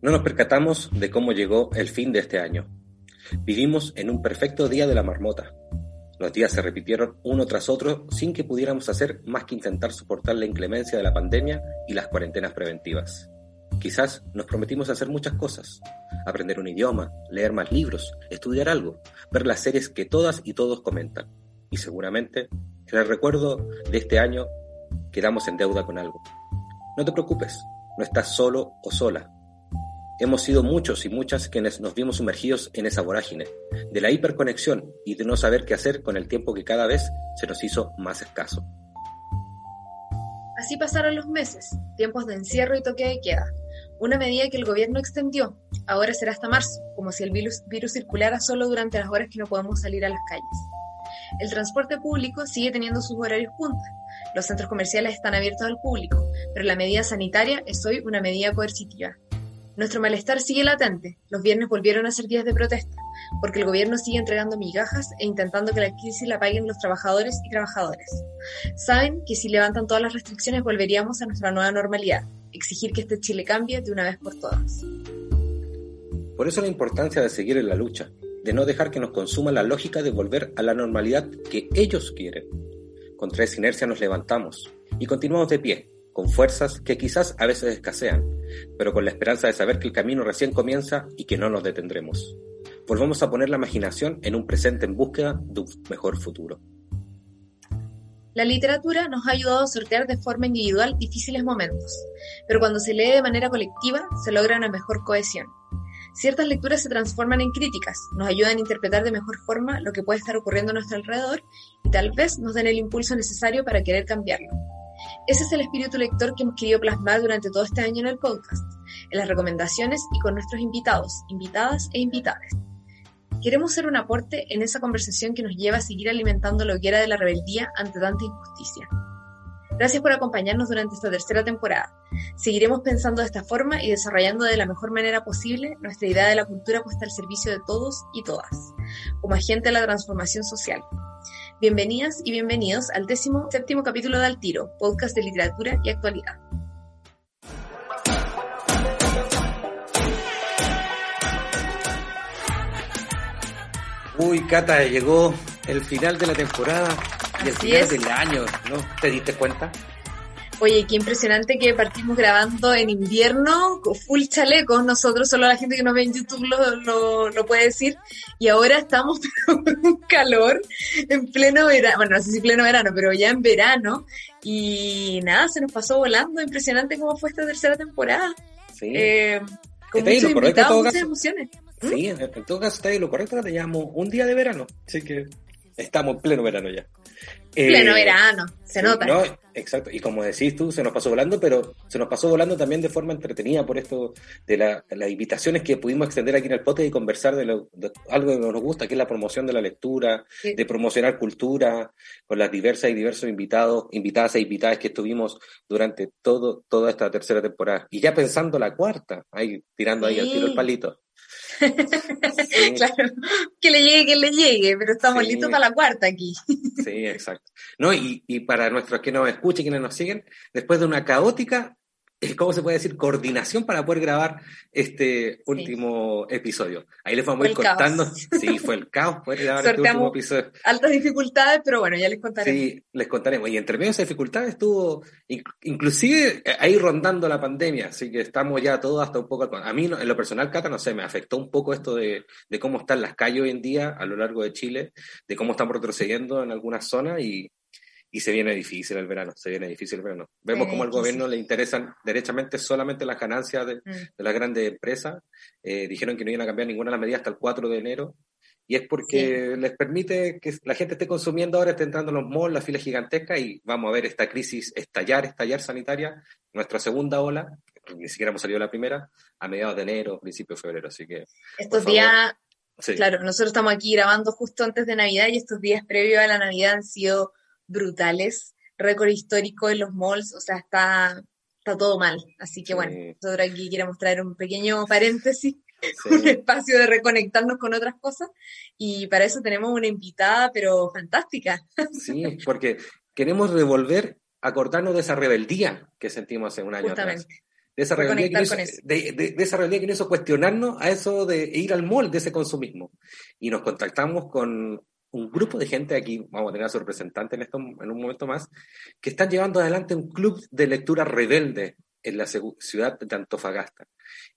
No nos percatamos de cómo llegó el fin de este año. Vivimos en un perfecto día de la marmota. Los días se repitieron uno tras otro sin que pudiéramos hacer más que intentar soportar la inclemencia de la pandemia y las cuarentenas preventivas. Quizás nos prometimos hacer muchas cosas. Aprender un idioma, leer más libros, estudiar algo, ver las series que todas y todos comentan. Y seguramente, en el recuerdo de este año, quedamos en deuda con algo. No te preocupes, no estás solo o sola. Hemos sido muchos y muchas quienes nos vimos sumergidos en esa vorágine, de la hiperconexión y de no saber qué hacer con el tiempo que cada vez se nos hizo más escaso. Así pasaron los meses, tiempos de encierro y toque de queda, una medida que el gobierno extendió. Ahora será hasta marzo, como si el virus, circulara solo durante las horas que no podemos salir a las calles. El transporte público sigue teniendo sus horarios punta. Los centros comerciales están abiertos al público, pero la medida sanitaria es hoy una medida coercitiva. Nuestro malestar sigue latente. Los viernes volvieron a ser días de protesta, porque el gobierno sigue entregando migajas e intentando que la crisis la paguen los trabajadores y trabajadoras. Saben que si levantan todas las restricciones volveríamos a nuestra nueva normalidad, exigir que este Chile cambie de una vez por todas. Por eso la importancia de seguir en la lucha, de no dejar que nos consuma la lógica de volver a la normalidad que ellos quieren. Contra esa inercia nos levantamos y continuamos de pie, con fuerzas que quizás a veces escasean, pero con la esperanza de saber que el camino recién comienza y que no nos detendremos. Volvamos a poner la imaginación en un presente en búsqueda de un mejor futuro. La literatura nos ha ayudado a sortear de forma individual difíciles momentos, pero cuando se lee de manera colectiva se logra una mejor cohesión. Ciertas lecturas se transforman en críticas, nos ayudan a interpretar de mejor forma lo que puede estar ocurriendo a nuestro alrededor y tal vez nos den el impulso necesario para querer cambiarlo. Ese es el espíritu lector que hemos querido plasmar durante todo este año en el podcast, en las recomendaciones y con nuestros invitados, invitadas e invitadas. Queremos ser un aporte en esa conversación que nos lleva a seguir alimentando la hoguera de la rebeldía ante tanta injusticia. Gracias por acompañarnos durante esta tercera temporada. Seguiremos pensando de esta forma y desarrollando de la mejor manera posible nuestra idea de la cultura puesta al servicio de todos y todas, como agente de la transformación social. Bienvenidas y bienvenidos al décimo séptimo capítulo de Al Tiro, podcast de literatura y actualidad. Uy, Cata, llegó el final de la temporada y el final del año, ¿no? ¿Te diste cuenta? Oye, qué impresionante que partimos grabando en invierno, full chalecos, nosotros, solo la gente que nos ve en YouTube lo, lo, puede decir, y ahora estamos con un calor en pleno verano, bueno, no sé si pleno verano, pero ya en verano, y nada, se nos pasó volando, impresionante cómo fue esta tercera temporada. Sí. Eh, con muchos invitados, muchas emociones. Sí, en, todo caso está ahí lo correcto, te llamo un día de verano, así que estamos en pleno verano ya. pleno eh, verano, se nota. No, exacto, y como decís tú, se nos pasó volando, pero se nos pasó volando también de forma entretenida por esto de, las invitaciones que pudimos extender aquí en el podcast y conversar de, algo que nos gusta, que es la promoción de la lectura, de promocionar cultura, con las diversas y diversos invitados, invitadas e invitadas que estuvimos durante todo, toda esta tercera temporada. Y ya pensando la cuarta, ahí tirando ahí al tiro el palito. claro, que le llegue, que le llegue, pero estamos listos para la cuarta aquí. sí, exacto. No, y, y para nuestros que nos escuchen, quienes nos siguen, después de una caótica ¿cómo se puede decir? Coordinación para poder grabar este último episodio. Ahí les vamos a ir contando. Sí, fue el caos poder grabar este último episodio. Altas dificultades, pero bueno, ya les contaremos. Sí, les contaremos. Y entre medio de esas dificultades estuvo, inclusive eh, ahí rondando la pandemia, así que estamos ya todos hasta un poco... A mí, en lo personal, Cata, no sé, me afectó un poco esto de, de cómo están las calles hoy en día a lo largo de Chile, de cómo estamos retrocediendo en algunas zonas y y se viene difícil el verano, se viene difícil el verano. Vemos como al gobierno le interesan derechamente solamente las ganancias de, mm. las grandes empresas. Eh, dijeron que no iban a cambiar ninguna de las medidas hasta el 4 de enero. Y es porque les permite que la gente esté consumiendo ahora, esté entrando en los malls, la fila gigantesca y vamos a ver esta crisis estallar, estallar sanitaria, nuestra segunda ola, ni siquiera hemos salido la primera, a mediados de enero, principio de febrero. Así que. Estos días, claro, nosotros estamos aquí grabando justo antes de Navidad y estos días previos a la Navidad han sido brutales, récord histórico en los malls, o sea, está, está todo mal. Así que bueno, nosotros aquí queremos traer un pequeño paréntesis, un espacio de reconectarnos con otras cosas y para eso tenemos una invitada, pero fantástica. Sí, porque queremos devolver acordarnos de esa rebeldía que sentimos hace un año atrás. De esa, rebeldía que hizo, de, esa rebeldía que nos hizo cuestionarnos a eso de ir al mall, de ese consumismo. Y nos contactamos con un grupo de gente aquí, vamos a tener a su representante en, esto, en un momento más, que están llevando adelante un club de lectura rebelde en la ciudad de Antofagasta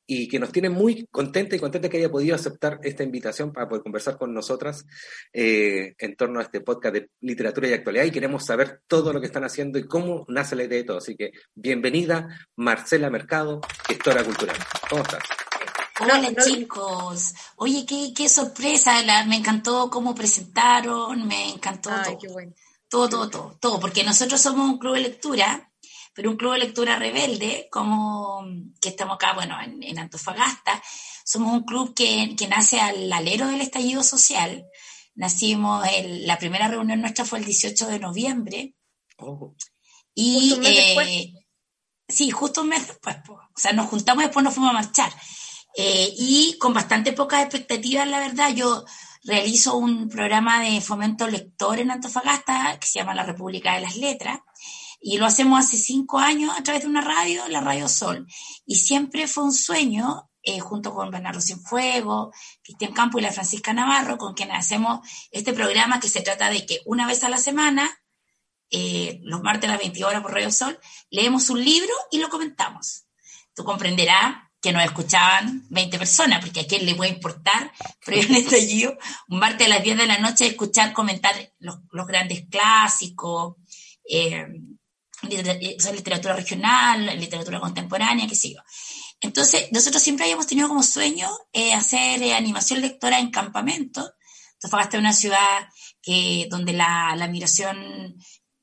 y que nos tiene muy contenta y contenta que haya podido aceptar esta invitación para poder conversar con nosotras eh, en torno a este podcast de literatura y actualidad y queremos saber todo lo que están haciendo y cómo nace la idea de todo. Así que bienvenida Marcela Mercado, gestora cultural. ¿Cómo estás? Hola chicos, oye, qué, qué sorpresa, me encantó cómo presentaron, me encantó todo. todo, todo, todo, todo, porque nosotros somos un club de lectura, pero un club de lectura rebelde, como que estamos acá, bueno, en, Antofagasta, somos un club que, que, nace al alero del estallido social. Nacimos, la primera reunión nuestra fue el 18 de noviembre. Oh. Y, eh, sí, justo un mes después, o sea, nos juntamos y después nos fuimos a marchar. Eh, y con bastante pocas expectativas, la verdad, yo realizo un programa de fomento lector en Antofagasta que se llama La República de las Letras y lo hacemos hace cinco años a través de una radio, la Radio Sol. Y siempre fue un sueño, eh, junto con Bernardo Cienfuego, Cristian Campo y la Francisca Navarro, con quienes hacemos este programa que se trata de que una vez a la semana, eh, los martes a las 20 horas por Radio Sol, leemos un libro y lo comentamos. Tú comprenderás que nos escuchaban 20 personas, porque a quién le puede importar, pero en estallido, un martes a las 10 de la noche, escuchar comentar los, grandes clásicos, eh, literatura regional, literatura contemporánea, qué sé yo. Entonces, nosotros siempre habíamos tenido como sueño eh, hacer eh, animación lectora en campamento. Entonces, fue una ciudad que, donde la, la migración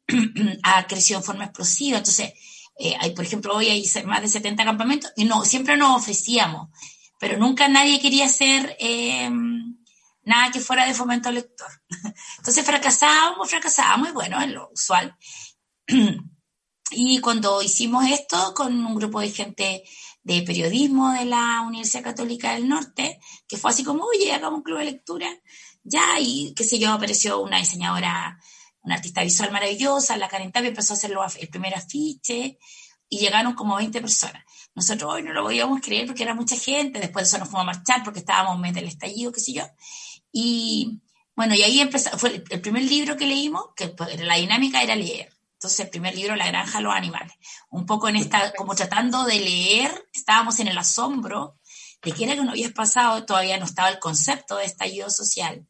ha crecido en forma explosiva. Entonces, eh, hay, por ejemplo, hoy hay más de 70 campamentos y no, siempre nos ofrecíamos, pero nunca nadie quería hacer em, nada que fuera de fomento lector. Entonces fracasábamos, fracasábamos y bueno, es lo usual. Y cuando hicimos esto con un grupo de gente de periodismo de la Universidad Católica del Norte, que fue así como, oye, hagamos un club de lectura, ya, y qué sé yo, apareció una diseñadora una artista visual maravillosa, la Karen Tapia empezó a hacer el primer afiche y llegaron como 20 personas. Nosotros hoy no lo podíamos creer porque era mucha gente, después de eso nos fuimos a marchar porque estábamos en medio del estallido, qué sé yo. Y bueno, y ahí empezó, fue el primer libro que leímos, que pues, la dinámica era leer. Entonces, el primer libro, La granja de los animales. Un poco en esta, como tratando de leer, estábamos en el asombro de que era que no había pasado, todavía no estaba el concepto de estallido social.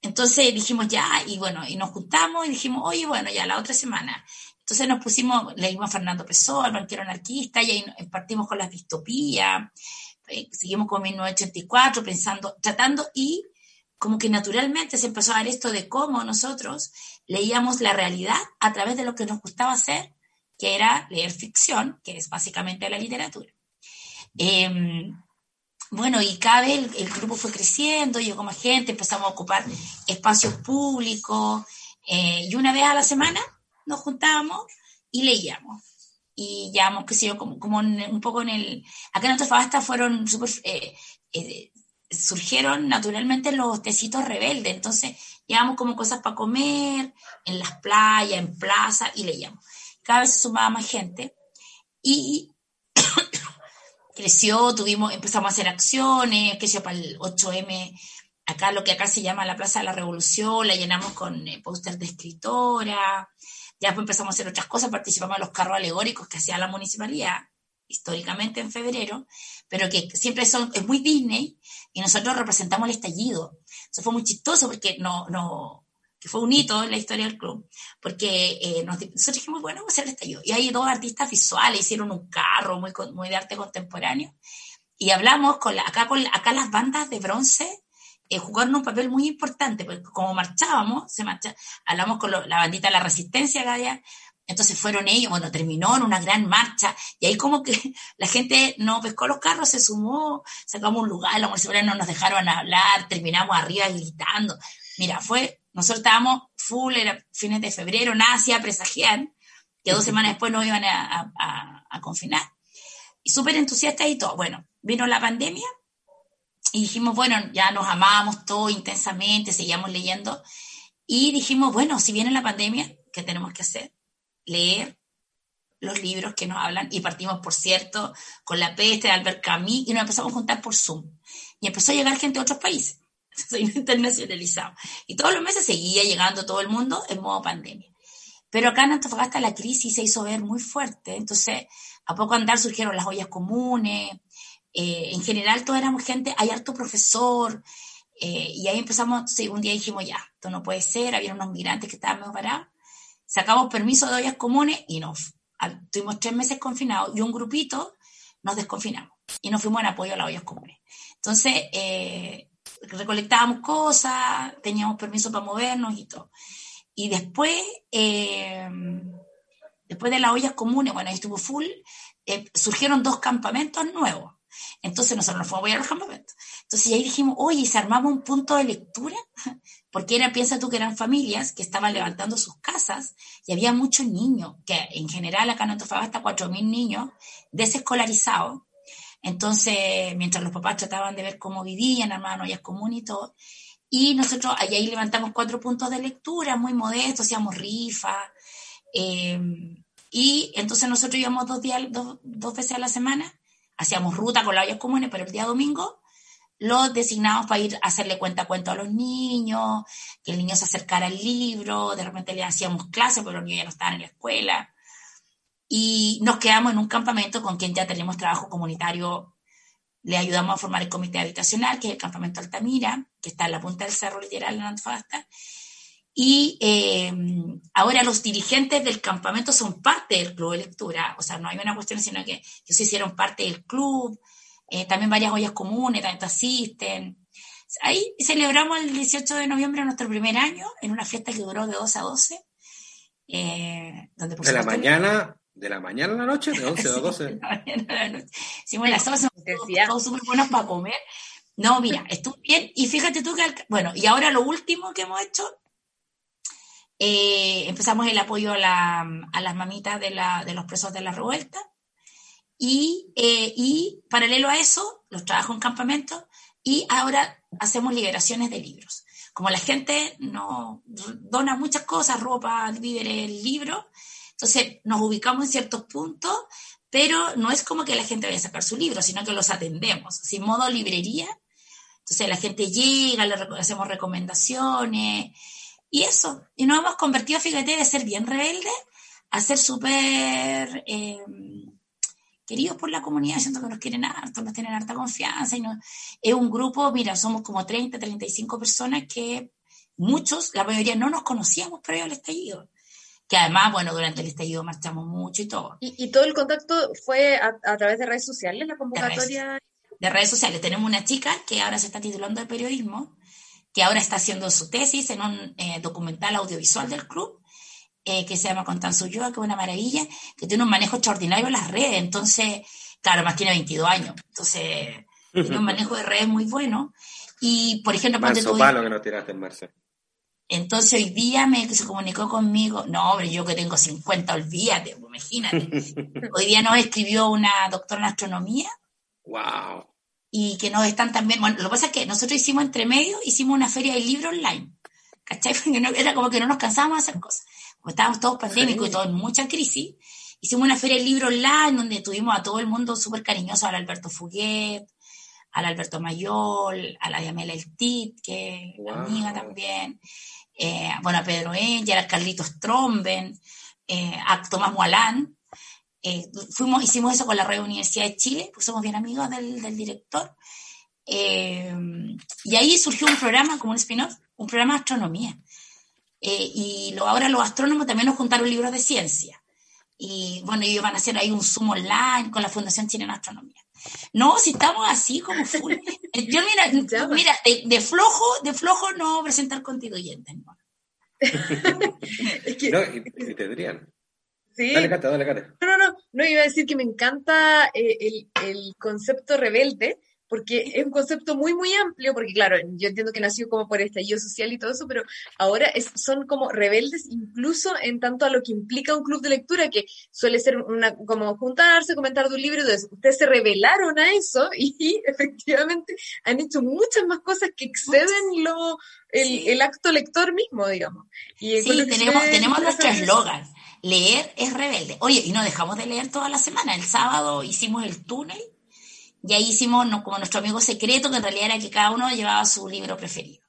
Entonces dijimos ya, y bueno, y nos juntamos y dijimos, oye, bueno, ya la otra semana. Entonces nos pusimos, leímos a Fernando Pessoa, el banquero anarquista, y ahí partimos con las distopías, eh, seguimos con 1984, pensando, tratando, y como que naturalmente se empezó a ver esto de cómo nosotros leíamos la realidad a través de lo que nos gustaba hacer, que era leer ficción, que es básicamente la literatura. Eh, bueno, y cada vez el, grupo fue creciendo, llegó más gente, empezamos a ocupar espacios públicos, eh, y una vez a la semana nos juntábamos y leíamos. Y llevamos, qué sé como, como un poco en el... Acá en Antofagasta fueron. Eh, eh, surgieron naturalmente los tecitos rebeldes, entonces llevamos como cosas para comer, en las playas, en plazas, y leíamos. Cada vez se sumaba más gente. Y creció, tuvimos, empezamos a hacer acciones, sea para el 8M, acá lo que acá se llama la Plaza de la Revolución, la llenamos con eh, de escritora, ya después empezamos a hacer otras cosas, participamos en los carros alegóricos que hacía la municipalidad, históricamente en febrero, pero que siempre son, es muy Disney, y nosotros representamos el estallido. Eso fue muy chistoso porque no, no, que fue un hito en la historia del club, porque eh, nosotros dijimos, bueno, vamos a hacer el estallido. Y hay dos artistas visuales, hicieron un carro muy, muy de arte contemporáneo, y hablamos con acá, con acá las bandas de bronce eh, jugaron un papel muy importante, porque como marchábamos, se marcha, hablamos con la bandita de la resistencia acá entonces fueron ellos, bueno, terminó en una gran marcha, y ahí como que la gente no pescó los carros, se sumó, sacamos un lugar, los municipales no nos dejaron hablar, terminamos arriba gritando. Mira, fue nosotros estábamos full, era fines de febrero, nada hacía presagiar que dos semanas después nos iban a, confinar. Y súper entusiastas y todo. Bueno, vino la pandemia y dijimos, bueno, ya nos amábamos todo intensamente, seguíamos leyendo. Y dijimos, bueno, si viene la pandemia, ¿qué tenemos que hacer? leer los libros que nos hablan y partimos, por cierto, con La peste de Albert Camus y nos empezamos a juntar por Zoom. Y empezó a llegar gente de otros países. Soy internacionalizado. Y todos los meses seguía llegando todo el mundo en modo pandemia. Pero acá en Antofagasta la crisis se hizo ver muy fuerte. Entonces, a poco andar surgieron las ollas comunes. Eh, en general, todos éramos gente, hay harto profesor. Eh, y ahí empezamos, sí, un día dijimos, ya, esto no puede ser. Había unos migrantes que estaban medio parados. Sacamos permiso de ollas comunes y nos tuvimos tres meses confinados y un grupito nos desconfinamos y nos fuimos en apoyo a las ollas comunes. Entonces, eh, recolectábamos cosas, teníamos permiso para movernos y todo. Y después, eh, después de las ollas comunes, bueno, ahí estuvo full, eh, surgieron dos campamentos nuevos. Entonces nosotros nos fuimos a apoyar los campamentos. Entonces ahí dijimos, oye, ¿se armaba un punto de lectura? Porque era, piensa tú que eran familias que estaban levantando sus casas y había muchos niños, que en general acá en Antofagasta 4.000 niños desescolarizados. Entonces, mientras los papás trataban de ver cómo vivían, armaban ollas comunes y todo, y nosotros ahí, levantamos cuatro puntos de lectura, muy modestos, hacíamos rifa. Eh, y entonces nosotros íbamos dos, días, dos, veces a la semana, hacíamos ruta con las ollas comunes, pero el día domingo los designamos para ir a hacerle cuenta cuento a los niños, que el niño se acercara al libro, de repente le hacíamos clases porque los niños ya no estaban en la escuela. Y nos quedamos en un campamento con quien ya tenemos trabajo comunitario. Le ayudamos a formar el comité habitacional, que es el campamento Altamira, que está en la punta del cerro literal en Antofagasta. Y eh, ahora los dirigentes del campamento son parte del club de lectura, o sea, no hay una cuestión, sino que ellos se hicieron parte del club, eh, también varias ollas comunes, también asisten. Ahí celebramos el 18 de noviembre nuestro primer año en una fiesta que duró de 12 a 12. Eh, donde de la mañana, de la mañana a la noche, de 11 a 12. de la mañana a la noche. Hicimos las todos, todos súper buenos para comer. No, mira, estuvo bien. Y fíjate tú que, bueno, y ahora lo último que hemos hecho, eh, empezamos el apoyo a, la, a las mamitas de, la, de los presos de la revuelta. Y, eh, y paralelo a eso, los trabajo en campamentos y ahora hacemos liberaciones de libros. Como la gente no dona muchas cosas, ropa, víveres, libros, entonces nos ubicamos en ciertos puntos, pero no es como que la gente vaya a sacar su libro, sino que los atendemos, sin modo librería. Entonces la gente llega, le hacemos recomendaciones y eso. Y nos hemos convertido, fíjate, de ser bien rebeldes a ser súper... Eh, queridos por la comunidad, siento que nos quieren harto, nos tienen harta confianza. Y es un grupo, mira, somos como 30, 35 personas que muchos, la mayoría no nos conocíamos previo al estallido. Que además, bueno, durante el estallido marchamos mucho y todo. ¿Y, todo el contacto fue a, través de redes sociales, la convocatoria? De redes, sociales. Tenemos una chica que ahora se está titulando de periodismo, que ahora está haciendo su tesis en un eh, documental audiovisual del club eh, que se llama Constanzo Ulloa, que es una maravilla, que tiene un manejo extraordinario en las redes. Entonces, claro, más tiene 22 años. Entonces, tiene un manejo de redes muy bueno. Y, por ejemplo, Marzo palo que no tiraste en. Entonces hoy día me se comunicó conmigo, no hombre, yo que tengo 50, olvídate, pues, imagínate. hoy día nos escribió una doctora en astronomía. Wow. Y que nos están también, bueno, lo que pasa es que nosotros hicimos entre medio, hicimos una feria de libros online. ¿Cachai? Porque era como que no nos cansábamos de hacer cosas como estábamos todos pandémicos y todos en mucha crisis, hicimos una feria de libros online donde tuvimos a todo el mundo súper cariñoso, al Alberto Fuguet, al Alberto Mayol, a la Yamela El Tit, que es amiga también, eh, bueno, a Pedro Engel, a Carlitos Tromben, eh, a Tomás Mualán. Eh, fuimos, hicimos eso con la Radio Universidad de Chile, pues somos bien amigos del, del director. y ahí surgió un programa, como un spin-off, un programa de astronomía. Eh, y lo, ahora los astrónomos también nos juntaron libros de ciencia. Y bueno, ellos van a hacer ahí un Zoom online con la Fundación Chilena de Astronomía. No, si estamos así como full. Eh, yo mira, mira de, flojo, de flojo no presentar constituyentes. ¿no? es que, no, y, tendrían. Sí. Dale, Cata, dale, Cata. No, no, no, no, iba a decir que me encanta eh, el, el, concepto rebelde, porque es un concepto muy, muy amplio, porque claro, yo entiendo que nació como por estallido social y todo eso, pero ahora es, son como rebeldes incluso en tanto a lo que implica un club de lectura, que suele ser una, como juntarse, comentar de un libro, entonces ustedes se rebelaron a eso y, efectivamente han hecho muchas más cosas que exceden lo, el, el acto lector mismo, digamos. Y sí, tenemos, tenemos nuestro eslogan. leer es rebelde. Oye, y no dejamos de leer toda la semana. El sábado hicimos el túnel y ahí hicimos como nuestro amigo secreto, que en realidad era que cada uno llevaba su libro preferido.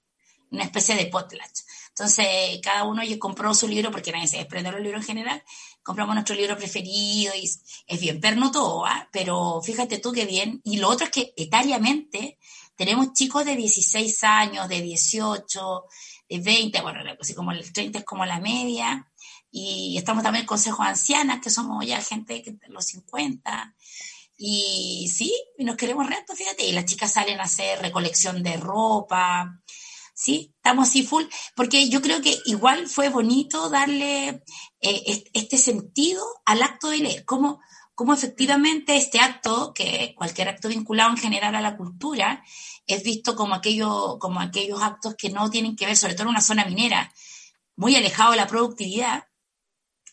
Una especie de potlatch. Entonces, cada uno compró su libro, porque nadie se desprende los libros en general, compramos nuestro libro preferido y es bien perno todo, pero fíjate tú qué bien. Y lo otro es que etariamente tenemos chicos de 16 años, de 18, de 20, bueno, así como el 30 es como la media, y estamos también en el Consejo de Ancianas, que somos ya gente de los 50, y sí, y nos queremos reto, fíjate, y las chicas salen a hacer recolección de ropa, ¿sí? Estamos así full, porque yo creo que igual fue bonito darle eh, este sentido al acto de leer, como, como efectivamente este acto, que cualquier acto vinculado en general a la cultura, es visto como, aquello, como aquellos actos que no tienen que ver, sobre todo en una zona minera, muy alejado de la productividad,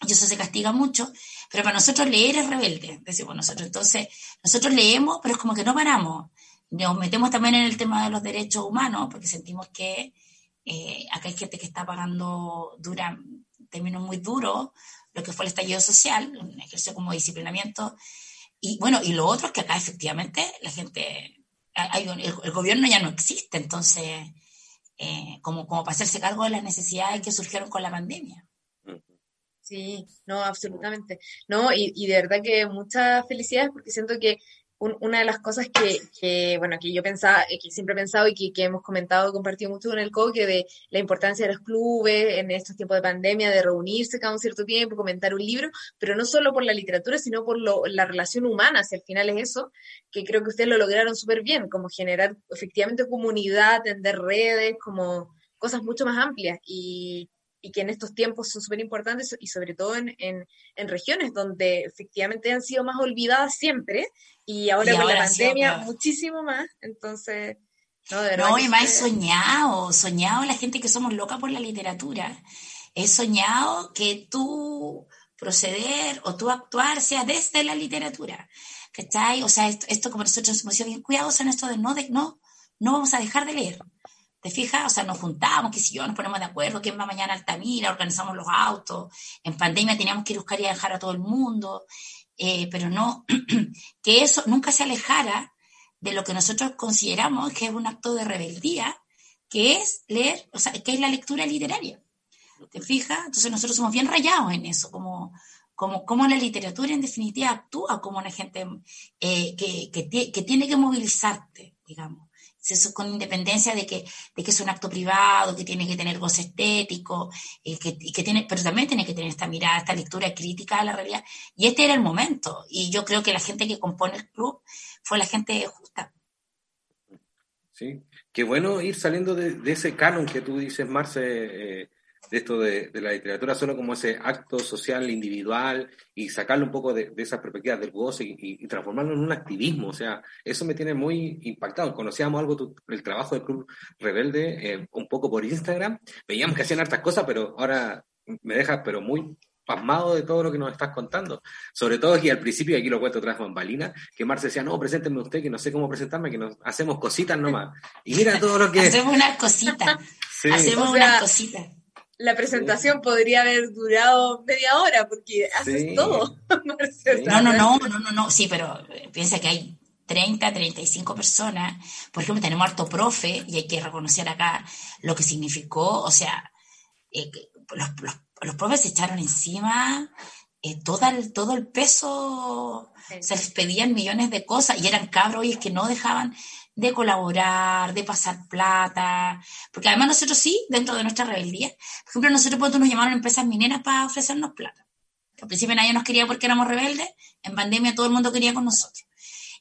y eso se castiga mucho, pero para nosotros leer es rebelde, decimos nosotros. Entonces, nosotros leemos, pero es como que no paramos nos metemos también en el tema de los derechos humanos, porque sentimos que eh, acá hay gente que está pagando dura, términos muy duros, lo que fue el estallido social, un ejercicio como disciplinamiento. Y bueno, y lo otro es que acá efectivamente la gente, hay, el, gobierno ya no existe, entonces, eh, como, como para hacerse cargo de las necesidades que surgieron con la pandemia. Sí, no, absolutamente. No, y, y de verdad que muchas felicidades porque siento que una de las cosas que, que, bueno, que yo pensaba, eh, que siempre he pensado y que, que hemos comentado, compartido mucho con el COQUE, de la importancia de los clubes en estos tiempos de pandemia, de reunirse cada un cierto tiempo, comentar un libro, pero no solo por la literatura, sino por lo, la relación humana, si al final es eso, que creo que ustedes lo lograron súper bien, como generar efectivamente comunidad, tender redes, como cosas mucho más amplias. Y, y que en estos tiempos son súper importantes y sobre todo en, en, en, regiones donde efectivamente han sido más olvidadas siempre y ahora con la pandemia muchísimo más, entonces... No, de no y más he soñado, soñado la gente que somos locas por la literatura. He soñado que tú proceder o tú actuar sea desde la literatura. ¿Cachai? O sea, esto, esto como nosotros hemos sido bien cuidados en esto de no, de no, no vamos a dejar de leer. ¿Te fijas? O sea, nos juntamos, que si yo, nos ponemos de acuerdo, quién va mañana a Altamira, organizamos los autos. En pandemia teníamos que ir a buscar y dejar a todo el mundo, eh, pero no, que eso nunca se alejara de lo que nosotros consideramos que es un acto de rebeldía, que es leer, o sea, que es la lectura literaria. ¿Te fijas? Entonces nosotros somos bien rayados en eso, como, como, como la literatura en definitiva actúa como una gente eh, que, que, tiene que movilizarte, digamos con independencia de que, de que es un acto privado, que tiene que tener goce estético, eh, que, que, tiene, pero también tiene que tener esta mirada, esta lectura crítica a la realidad. Y este era el momento. Y yo creo que la gente que compone el club fue la gente justa. Sí, qué bueno ir saliendo de, ese canon que tú dices, Marce, eh, de esto de, la literatura solo como ese acto social individual y sacarlo un poco de, esas perspectivas del goce y, transformarlo en un activismo. O sea, eso me tiene muy impactado. Conocíamos algo, el trabajo del Club Rebelde, eh, un poco por Instagram. Veíamos que hacían hartas cosas, pero ahora me dejas pero muy pasmado de todo lo que nos estás contando. Sobre todo aquí al principio, y aquí lo cuento vez Bambalina, que Marce decía, no, preséntenme usted, que no sé cómo presentarme, que nos hacemos cositas nomás. Y mira todo lo que... hacemos unas cositas. Hacemos unas cositas la presentación podría haber durado media hora porque haces todo. no, no, no, no, no, no, sí, pero piensa que hay 30, 35 personas. Por ejemplo, tenemos harto profe y hay que reconocer acá lo que significó, o sea, eh, los, los, profes se echaron encima eh, todo, el, todo el peso, se les pedían millones de cosas y eran cabros y es que no dejaban de colaborar, de pasar plata, porque además nosotros sí, dentro de nuestra rebeldía, por ejemplo, nosotros cuando nos llamaron empresas mineras para ofrecernos plata. Al principio nadie nos quería porque éramos rebeldes, en pandemia todo el mundo quería con nosotros.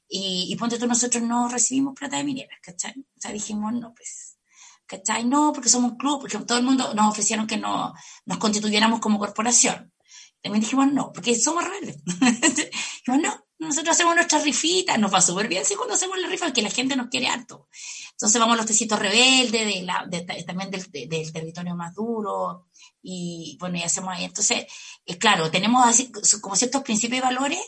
Y, y ponte tú, nosotros no recibimos plata de mineras, ¿cachai? O sea, dijimos, no, pues, ¿cachai? No, porque somos un club, porque todo el mundo nos ofrecieron que no, nos constituyéramos como corporación. También dijimos, no, porque somos rebeldes. dijimos, no, nosotros hacemos nuestras rifitas, nos va súper bien sí, cuando hacemos la rifa, que la gente nos quiere harto. Entonces vamos a los tecitos rebeldes, también del, territorio más duro, y bueno, y hacemos ahí. Entonces, eh, claro, tenemos así, como ciertos principios y valores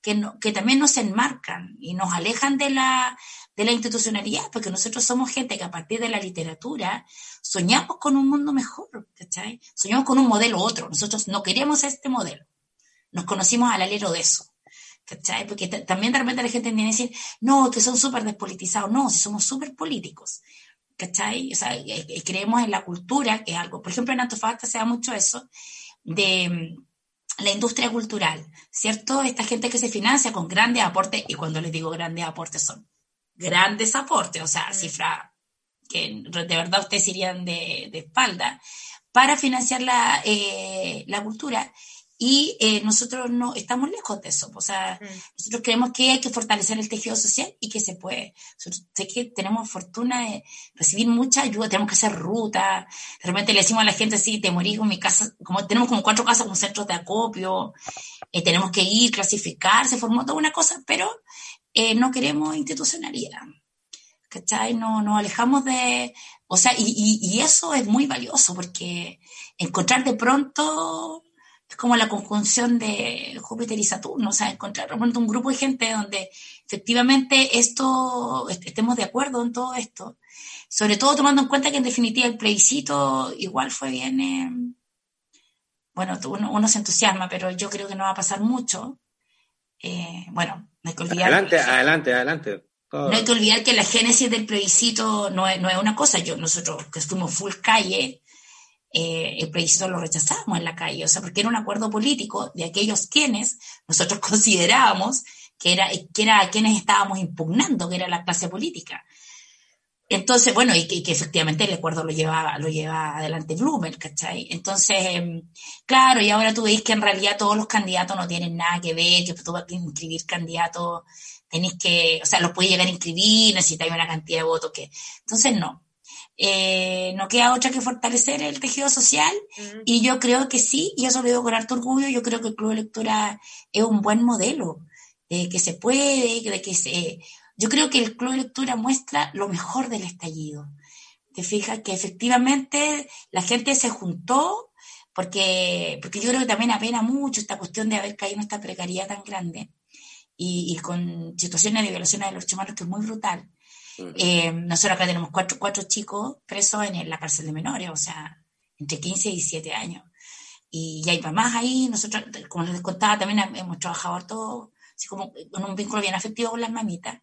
que, que también nos enmarcan y nos alejan de la, de la institucionalidad, porque nosotros somos gente que a partir de la literatura soñamos con un mundo mejor, ¿cachai? Soñamos con un modelo otro, nosotros no queremos este modelo, nos conocimos al alero de eso. ¿Cachai? Porque también de repente la gente viene a decir, no, que son súper despolitizados. No, si somos súper políticos. ¿Cachai? O sea, eh, eh, creemos en la cultura, que es algo. Por ejemplo, en Antofagasta se da mucho eso de mm, la industria cultural, ¿cierto? Esta gente que se financia con grandes aportes, y cuando les digo grandes aportes son grandes aportes, o sea, cifra que de verdad ustedes irían de, espalda, para financiar la, eh, la cultura. Y eh, nosotros no estamos lejos de eso. O sea, nosotros creemos que hay que fortalecer el tejido social y que se puede. sé que tenemos fortuna de recibir mucha ayuda, tenemos que hacer ruta. De repente le decimos a la gente, sí, te morís con mi casa, como tenemos como cuatro casas con centros de acopio, eh, tenemos que ir, clasificar, se formó toda una cosa, pero eh, no queremos institucionalidad. ¿Cachai? No, nos alejamos de. O sea, y, y, y eso es muy valioso porque encontrar de pronto es como la conjunción de Júpiter y Saturno, o sea, encontrar realmente un grupo de gente donde efectivamente esto, estemos de acuerdo en todo esto, sobre todo tomando en cuenta que en definitiva el plebiscito igual fue bien, eh, bueno, uno, se entusiasma, pero yo creo que no va a pasar mucho. Eh, bueno, no hay que olvidar. Adelante, adelante, adelante. No hay que olvidar que la génesis del plebiscito no es, no es una cosa. Yo, nosotros que estuvimos full calle, eh, el plebiscito lo rechazamos en la calle, o sea, porque era un acuerdo político de aquellos quienes nosotros considerábamos que era, que era quienes estábamos impugnando, que era la clase política. Entonces, bueno, y que, efectivamente el acuerdo lo lleva, lo lleva adelante Blumer, ¿cachai? Entonces, em, claro, y ahora tú veis que en realidad todos los candidatos no tienen nada que ver, que tú vas a inscribir candidatos, tenéis que, o sea, los puedes llegar a inscribir, necesitáis una cantidad de votos que. Entonces, no. Eh, no queda otra que fortalecer el tejido social y yo creo que sí, y eso lo digo con harto orgullo, yo creo que el Club de Lectura es un buen modelo, de que se puede, de que se... Yo creo que el Club de Lectura muestra lo mejor del estallido. Te fijas que efectivamente la gente se juntó porque, porque yo creo que también apena mucho esta cuestión de haber caído en esta precariedad tan grande y, y con situaciones de violaciones de los derechos humanos que es muy brutal. Eh, nosotros acá tenemos cuatro, cuatro chicos presos en la cárcel de menores, o sea, entre 15 y 17 años. Y ya hay mamás ahí, nosotros, como les contaba, también hemos trabajado todo, así como con un vínculo bien afectivo con las mamitas.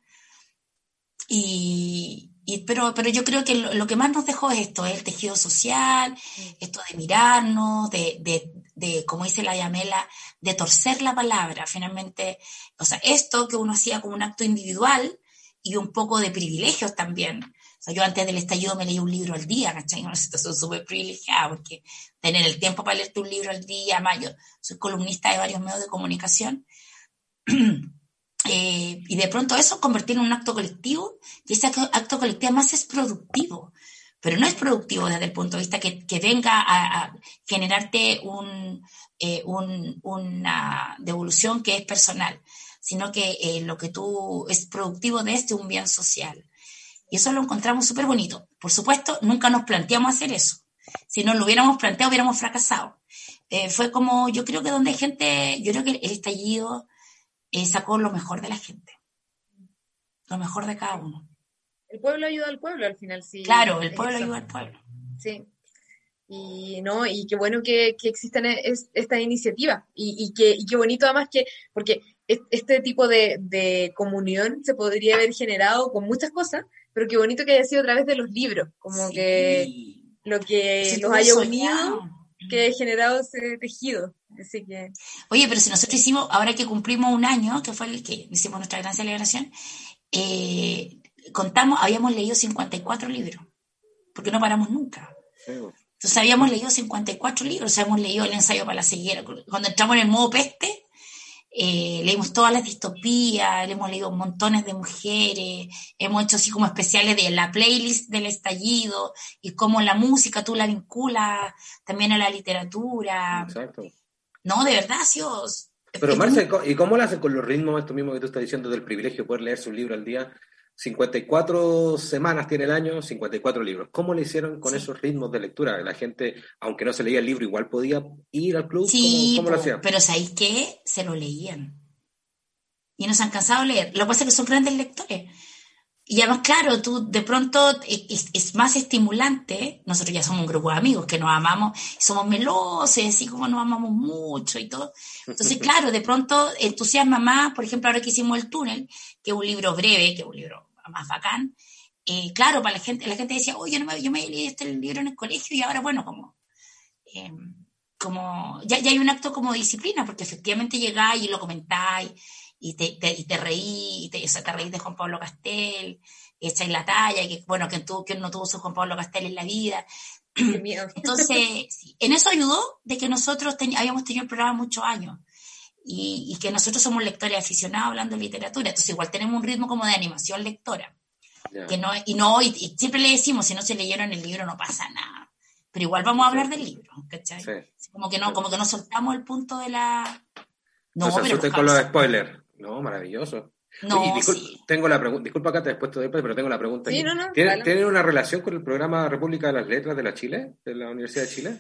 Y, pero, pero yo creo que lo, que más nos dejó es esto, el tejido social, esto de mirarnos, de, de, de, como dice la Yamela, de torcer la palabra. Finalmente, o sea, esto que uno hacía como un acto individual, y un poco de privilegios también. Yo antes del estallido me leí un libro al día, ¿cachai? Una situación súper privilegiada, porque tener el tiempo para leerte un libro al día, más yo soy columnista de varios medios de comunicación, eh, y de pronto eso convertir en un acto colectivo, y ese acto colectivo más es productivo, pero no es productivo desde el punto de vista que, que venga a, generarte un, eh, un, una devolución que es personal, sino que eh, lo que tú es productivo de este un bien social. Y eso lo encontramos súper bonito. Por supuesto, nunca nos planteamos hacer eso. Si no lo hubiéramos planteado, hubiéramos fracasado. Eh, fue como, yo creo que donde hay gente, yo creo que el estallido eh, sacó lo mejor de la gente. Lo mejor de cada uno. El pueblo ayuda al pueblo al final, sí. Claro, el pueblo ayuda al pueblo. Sí. Y, ¿no? y qué bueno que, que existan esta iniciativa. Y, y, que, y qué bonito además que, porque este tipo de, comunión se podría haber generado con muchas cosas, pero qué bonito que haya sido a través de los libros, como que lo que los haya unido, que haya generado ese tejido. Así que... Oye, pero si nosotros hicimos, ahora que cumplimos un año, que fue el que hicimos nuestra gran celebración, eh, contamos, habíamos leído 54 libros, porque no paramos nunca. Entonces habíamos leído 54 libros, o sea, hemos leído el ensayo para la ceguera. Cuando entramos en el modo peste, eh, leímos todas las distopías, hemos leído montones de mujeres, hemos hecho así como especiales de la playlist del estallido y cómo la música tú la vinculas también a la literatura. Exacto. No, de verdad, Dios. Pero Marce, ¿y cómo lo hacen con los ritmos, esto mismo que tú estás diciendo del privilegio de poder leerse un libro al día? 54 semanas tiene el año, 54 libros. ¿Cómo le hicieron con esos ritmos de lectura? La gente, aunque no se leía el libro, igual podía ir al club. Sí, ¿Cómo, lo hacían? Pero ¿sabéis qué? Se lo leían. y no se han cansado de leer. Lo que pasa es que son grandes lectores. Y además, claro, tú de pronto es, más estimulante. Nosotros ya somos un grupo de amigos que nos amamos, somos melosos, así como nos amamos mucho y todo. Entonces, claro, de pronto entusiasma más. Por ejemplo, ahora que hicimos El Túnel, que es un libro breve, que es un libro más bacán. Eh, claro, para la gente, la gente decía, oye, no me, yo me leí este libro en el colegio y ahora, bueno, como. Em, como ya, ya, hay un acto como disciplina, porque efectivamente llegáis y lo comentáis y te, y te reí, y te, o te reí de Juan Pablo Castel, echáis la talla, y que bueno, que, tú, que no tuvo su Juan Pablo Castel en la vida. Entonces, en eso ayudó de que nosotros habíamos tenido el programa muchos años y, y, que nosotros somos lectores aficionados hablando de literatura, entonces igual tenemos un ritmo como de animación lectora. Que no, y no, y, siempre le decimos, si no se leyeron el libro no pasa nada. Pero igual vamos a hablar del libro, ¿cachai? Como que no, como que no soltamos el punto de la. No, pero con los spoilers. No, maravilloso. No, Tengo la pregunta, disculpa acá te después te después, pero tengo la pregunta. Sí, no, no, ¿Tienen, una relación con el programa República de las Letras de la Chile, de la Universidad de Chile?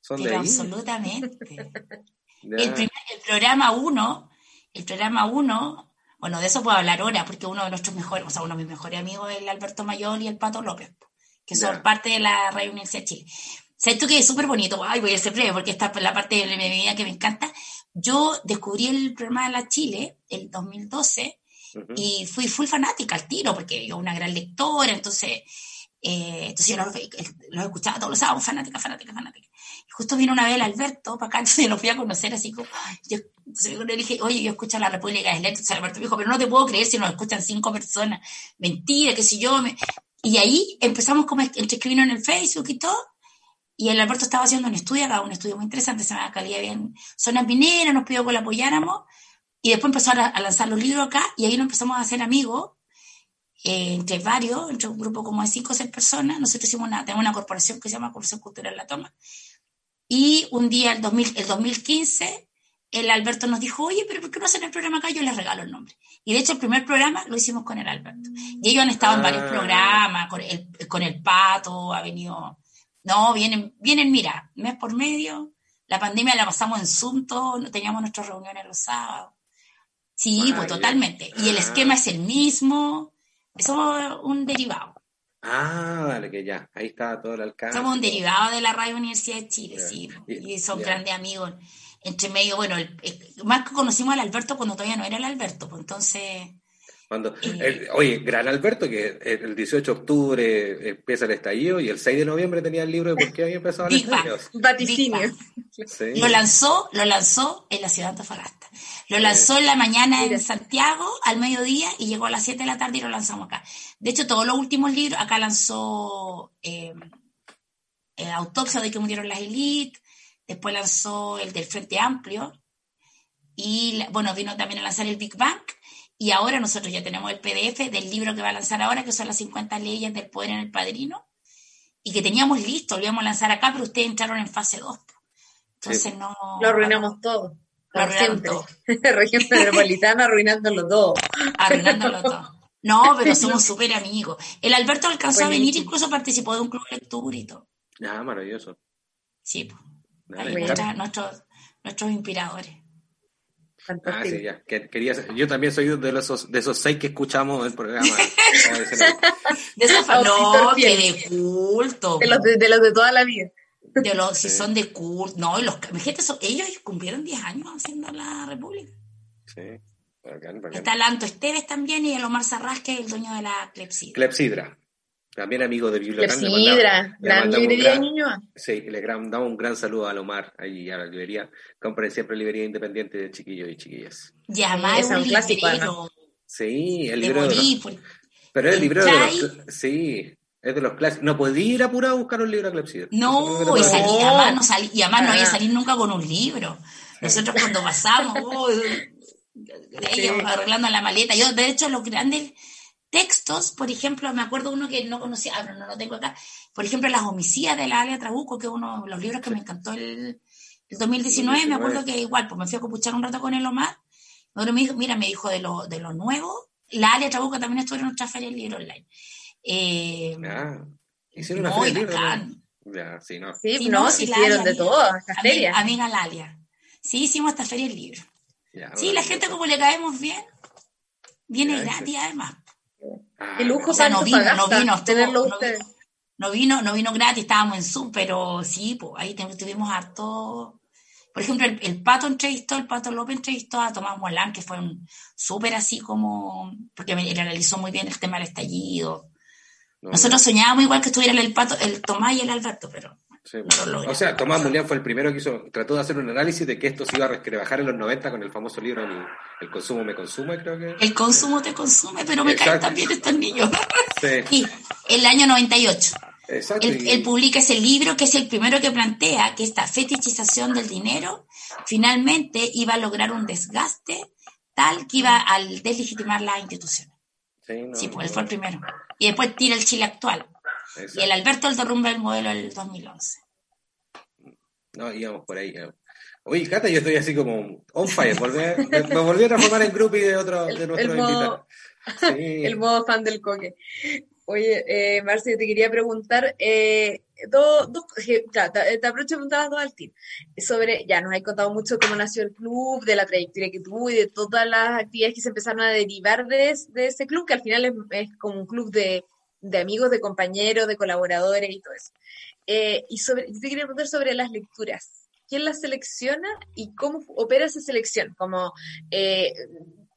¿Son de ahí? Absolutamente. el, programa 1, el programa 1, bueno, de eso puedo hablar ahora, porque uno de nuestros mejores, o sea, uno de mis mejores amigos es el Alberto Mayor y el Pato López, que son parte de la Radio Universidad de Chile. ¿Sabes tú que es súper bonito? Ay, voy a ser breve porque esta es la parte de mi vida que me encanta. Yo descubrí el programa de la Chile el 2012 y fui, fui fanática al tiro porque yo una gran lectora, entonces, eh, entonces yo los, escuchaba todos los sábados, fanática, fanática, fanática. Y justo vino una vez el Alberto para acá, entonces lo fui a conocer así como, yo le dije, oye, yo escucho a la República de Letras, Alberto me dijo, pero no te puedo creer si nos escuchan cinco personas, mentira, que si yo me... Y ahí empezamos como entre escribirnos en el Facebook y todo, y el Alberto estaba haciendo un estudio acá, un estudio muy interesante, se llama Calidad Bien Zona Minera, nos pidió que lo apoyáramos, y después empezó a, lanzar los libros acá, y ahí nos empezamos a hacer amigos, eh, entre varios, entre un grupo como de cinco o seis personas. Nosotros hicimos una, tenemos una corporación que se llama Corporación Cultural La Toma. Y un día, el, 2000, el 2015, el Alberto nos dijo, oye, pero ¿por qué no hacen el programa acá? Yo les regalo el nombre. Y de hecho, el primer programa lo hicimos con el Alberto. Y ellos han estado en varios ah. programas, con el, con el Pato, ha venido no, vienen, vienen, mira, mes por medio. La pandemia la pasamos en Zoom todo, teníamos nuestras reuniones los sábados. Sí, pues totalmente. Y el esquema es el mismo. Somos un derivado. Ah, vale, que ya, ahí está todo el alcance. Somos un derivado de la Radio Universidad de Chile, sí. Y son grandes amigos. Entre medio, bueno, más que conocimos al Alberto cuando todavía no era el Alberto, pues entonces cuando, oye, Gran Alberto, que el 18 de octubre empieza el estallido y el 6 de noviembre tenía el libro de por qué había empezado el estallido. Vaticinio. Lo lanzó, lo lanzó en la ciudad de Antofagasta. Lo lanzó en la mañana en Santiago, al mediodía, y llegó a las 7 de la tarde y lo lanzamos acá. De hecho, todos los últimos libros, acá lanzó eh, Autopsia de que murieron las élites, después lanzó el del Frente Amplio, y bueno, vino también a lanzar el Big Bang, y ahora nosotros ya tenemos el PDF del libro que va a lanzar ahora, que son las 50 leyes del poder en el padrino, y que teníamos listo, lo íbamos a lanzar acá, pero ustedes entraron en fase 2. Entonces no... Lo arruinamos todo. Lo arruinamos todo. Región metropolitana arruinándolo todo. Arruinándolo todo. No, pero somos súper amigos. El Alberto alcanzó a venir, incluso participó de un club de lectura y todo. Ah, maravilloso. Sí, pues. nuestros, nuestros inspiradores. Ah, sí, ya. Quería, yo también soy de esos, de esos seis que escuchamos el programa. de esos no, que de culto. De los de, de los de toda la vida. De los, si son de culto. No, los, gente, ellos cumplieron 10 años haciendo la República. Sí. Está el Anto Esteves también y el Omar Sarraz, que es el dueño de la Clepsidra. Clepsidra también amigo de Biblioteca. Clepsidra, gran librería de Ñuñoa. Sí, le damos un gran saludo a Lomar ahí a la librería. Compren siempre librería independiente de chiquillos y chiquillas. Ya, además es un, clásico. Sí, el libro de, los, Pero es el libro de los... Sí, es de los clásicos. No podía ir apurado a buscar un libro a Clepsidra. No, y, salir, además no salí, y además no había ah. salir nunca con un libro. Nosotros cuando pasamos, oh, ellos arreglando la maleta. Yo, de hecho, los grandes textos, por ejemplo, me acuerdo uno que no conocía, ah, no lo tengo acá, por ejemplo, Las homicidas de la Alia Trabuco, que es uno de los libros que me encantó el, 2019, me acuerdo que igual, pues me fui a copuchar un rato con el Omar, me dijo, mira, me dijo de lo, de lo nuevo, la Alia Trabuco también estuvo en nuestra feria del libro online. Eh, ah, hicieron una feria libro. Ya, sí, no. Sí, no, hicieron de todo, feria. Amiga Lalia. Sí, hicimos esta feria del libro. sí, la gente como le caemos bien, viene gratis además. Ah, el lujo o sea, no vino, no vino, tenerlo no, vino, no vino gratis, estábamos en Zoom, pero sí, pues ahí tuvimos harto. Por ejemplo, el, Pato entrevistó, el Pato López entrevistó a Tomás Molán, que fue un súper así como, porque él analizó muy bien el tema del estallido. Nosotros soñábamos igual que estuvieran el Pato, el Tomás y el Alberto, pero o sea, Tomás Mulián fue el primero que hizo, trató de hacer un análisis de que esto se iba a rebajar en los 90 con el famoso libro El, consumo me consume, creo que. El consumo te consume, pero me caen también estos niños. Sí. el año 98. Exacto. Él, publica ese libro que es el primero que plantea que esta fetichización del dinero finalmente iba a lograr un desgaste tal que iba a deslegitimar las instituciones. Sí, pues él fue el primero. Y después tira el Chile actual. Y el Alberto el derrumbe el modelo del 2011. No, íbamos por ahí. Oye, Cata, yo estoy así como on fire. me, volví a transformar en grupo de, otro, de nuestros el modo, El modo fan del coque. Oye, eh, Marcia, te quería preguntar, eh, dos, dos claro, te, te aprovecho preguntabas dos al team, sobre, ya nos has contado mucho cómo nació el club, de la trayectoria que tuvo y de todas las actividades que se empezaron a derivar de, de ese club, que al final es como un club de, de amigos, de compañeros, de colaboradores y todo eso. Eh, y sobre, te quería preguntar sobre las lecturas. ¿Quién las selecciona y cómo opera esa selección? Como eh,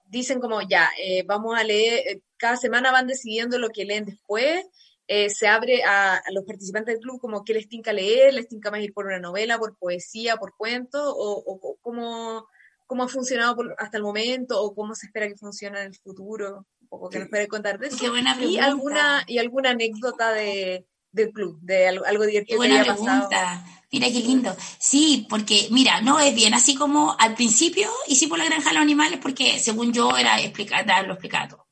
dicen como ya, eh, vamos a leer, cada semana van decidiendo lo que leen después, se abre a, los participantes del club como qué les tinca leer, les tinca más ir por una novela, por poesía, por cuento, o, o cómo, cómo, ha funcionado hasta el momento, o cómo se espera que funcione en el futuro poco que nos puede contar de eso. Qué buena pregunta. Y alguna, y alguna anécdota de, del club, de algo, divertido qué buena que haya pregunta. Mira qué lindo. Sí, porque mira, no es bien así como al principio hicimos la granja de los animales porque según yo era explicar, darlo explicado.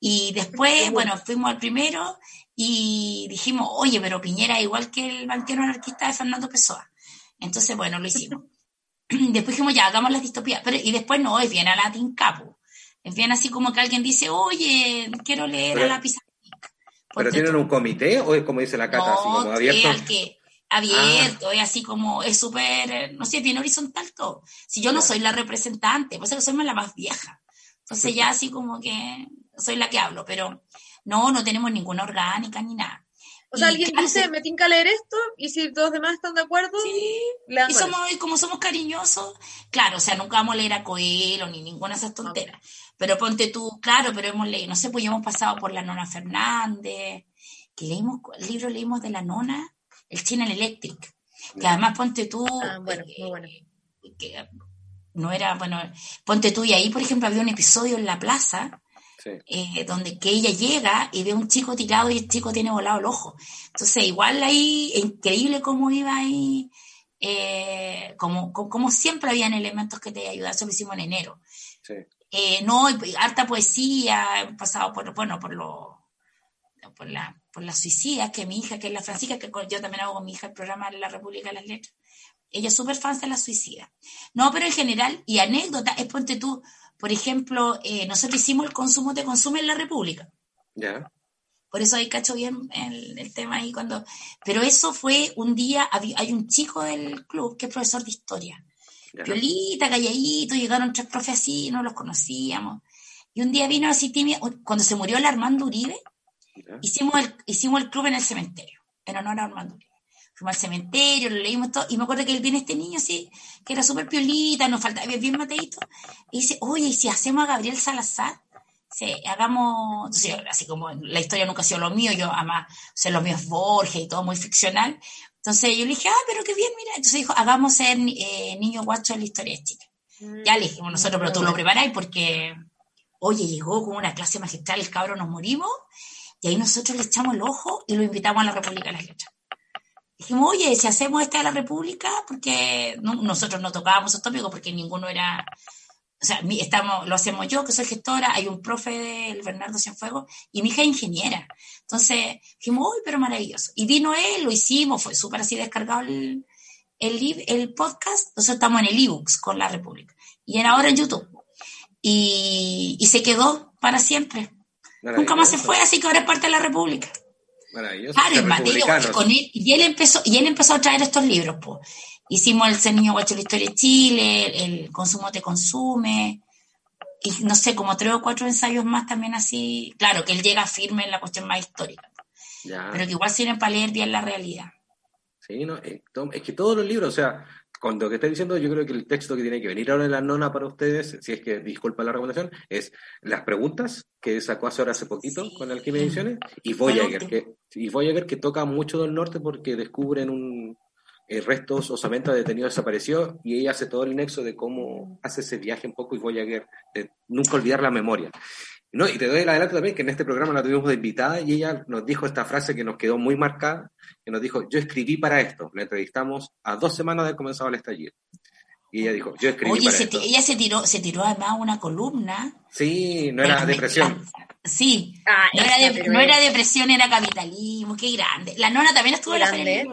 Y después, bueno, fuimos al primero y dijimos, oye, pero Piñera igual que el banquero anarquista de Fernando Pessoa. Entonces, bueno, lo hicimos. después dijimos, ya, hagamos las distopías. Pero, y después no, es bien a la Tincapu. Es bien así como que alguien dice, oye, quiero leer a la pizarra. ¿Pero tienen un comité o es como dice la Cata, así como abierto? que, abierto, es así como, es súper, no sé, tiene horizontal todo. Si yo no soy la representante, pues soy la más vieja. Entonces ya así como que soy la que hablo, pero no, no tenemos ninguna orgánica ni nada. O sea, alguien dice, me tinca leer esto, y si todos los demás están de acuerdo, sí. y somos, como somos cariñosos, claro, o sea, nunca vamos a leer a Coelho ni ninguna de esas tonteras. Pero ponte tú, claro, pero hemos leído, no sé, pues ya hemos pasado por la Nona Fernández, que leímos, el libro leímos de la Nona, el China Electric, que además ponte tú, ah, bueno, muy bueno. que no era, bueno, ponte tú, y ahí, por ejemplo, había un episodio en la plaza, eh, donde que ella llega y ve a un chico tirado y el chico tiene volado el ojo. Entonces, igual ahí, increíble cómo iba ahí, eh, como, como, siempre habían elementos que te ayudaban, eso lo hicimos en enero. Sí. Eh, no, harta poesía, he pasado por, bueno, por lo, por la, por las suicidas, que mi hija, que es la Francisca, que yo también hago con mi hija el programa de la República de las Letras, ella es súper fan de la suicida. No, pero en general, y anécdota, es ponte tú, por ejemplo, eh, nosotros hicimos el consumo de consumo en la República. Ya. Por eso ahí cacho bien el, el, tema ahí cuando... Pero eso fue un día, hay un chico del club que es profesor de historia. Violita, calladito, llegaron tres profes así, no los conocíamos. Y un día vino así tímido, cuando se murió el Armando Uribe, hicimos el, hicimos el club en el cementerio, en honor a Armando Uribe. Fuimos al cementerio, lo leímos todo, y me acuerdo que él viene este niño así, que era súper piolita, nos faltaba bien mateito, y dice, oye, ¿y si hacemos a Gabriel Salazar? Sí, hagamos, entonces, así como la historia nunca ha sido lo mío, yo además, o sea, lo mío es Borges y todo muy ficcional, entonces yo le dije, ah, pero qué bien, mira. Entonces dijo, hagamos ser eh, niño guacho en la historia chica. Ya le dijimos nosotros, pero tú lo preparáis porque, oye, llegó con una clase magistral, el cabro nos morimos, y ahí nosotros le echamos el ojo y lo invitamos a la República de las Letras. Dijimos, oye, si hacemos esta de la República, porque nosotros no tocábamos estos tópicos porque ninguno era o sea, estamos, lo hacemos yo, que soy gestora, hay un profe del Bernardo Cienfuegos, y mi hija es ingeniera. Entonces, dijimos, uy, pero maravilloso. Y vino él, lo hicimos, fue súper así descargado el, el, el, podcast. Nosotros estamos en el ebooks con la República. Y en ahora en YouTube. Y, y se quedó para siempre. Nunca más se fue, así que ahora es parte de la República. Maravilloso. Claro, con él, y él empezó, y él empezó a traer estos libros, pues. Hicimos el Ser Niño Guacho la Historia de Chile, el, Consumo te consume, y no sé, como tres o cuatro ensayos más también así, claro, que él llega firme en la cuestión más histórica, pero que igual sirven para leer bien la realidad. Sí, no, es que todos los libros, o sea, con lo que estoy diciendo, yo creo que el texto que tiene que venir ahora en la nona para ustedes, si es que disculpa la recomendación, es las preguntas que sacó hace ahora hace poquito con Alquimia Ediciones y Voyager, que, y Voyager que toca mucho del norte porque descubren un eh, restos osamentas detenido desapareció y ella hace todo el nexo de cómo hace ese viaje un poco y Voyager, de nunca olvidar la memoria. No, y te doy el adelanto también que en este programa la tuvimos de invitada y ella nos dijo esta frase que nos quedó muy marcada, que nos dijo, yo escribí para esto. La entrevistamos a dos semanas de comenzado el estallido. Y ella dijo, yo escribí para esto. ella se tiró, se tiró además una columna. Sí, no era depresión. sí, ah, no, era no, era depresión, era capitalismo, qué grande. La nona también estuvo en la feria